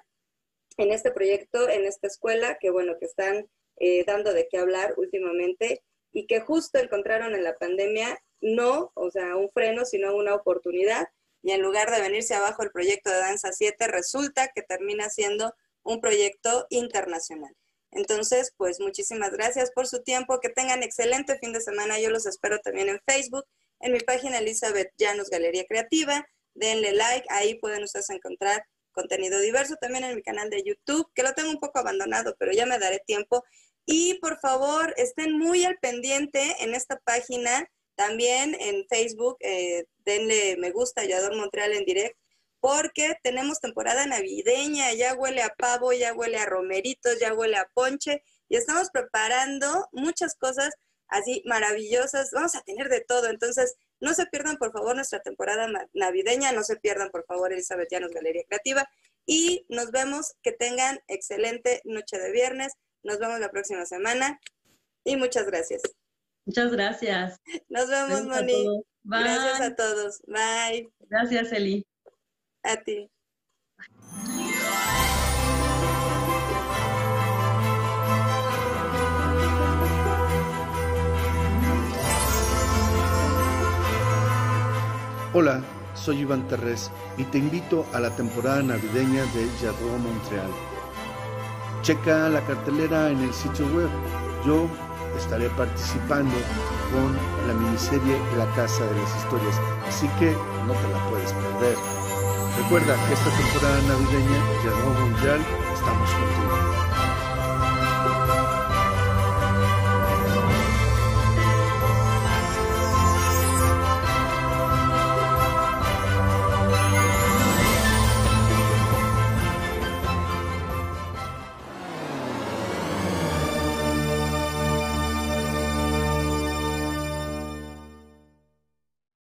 en este proyecto, en esta escuela, que bueno, que están eh, dando de qué hablar últimamente y que justo encontraron en la pandemia no, o sea, un freno, sino una oportunidad. Y en lugar de venirse abajo el proyecto de Danza 7, resulta que termina siendo un proyecto internacional. Entonces, pues muchísimas gracias por su tiempo, que tengan excelente fin de semana. Yo los espero también en Facebook, en mi página Elizabeth Llanos Galería Creativa. Denle like, ahí pueden ustedes encontrar contenido diverso. También en mi canal de YouTube, que lo tengo un poco abandonado, pero ya me daré tiempo. Y por favor, estén muy al pendiente en esta página, también en Facebook, eh, denle me gusta, Yador Montreal en direct porque tenemos temporada navideña, ya huele a pavo, ya huele a romeritos, ya huele a ponche y estamos preparando muchas cosas así maravillosas. Vamos a tener de todo, entonces no se pierdan por favor nuestra temporada navideña, no se pierdan por favor Elizabeth Llanos Galería Creativa y nos vemos, que tengan excelente noche de viernes, nos vemos la próxima semana y muchas gracias. Muchas gracias. Nos vemos, Moni. Gracias a todos. Bye. Gracias, Eli. A ti. Hola, soy Iván Terrés y te invito a la temporada navideña de Jadot Montreal. Checa la cartelera en el sitio web. Yo estaré participando con la miniserie La Casa de las Historias, así que no te la puedes perder. Recuerda que esta temporada navideña, ya no mundial, estamos contigo.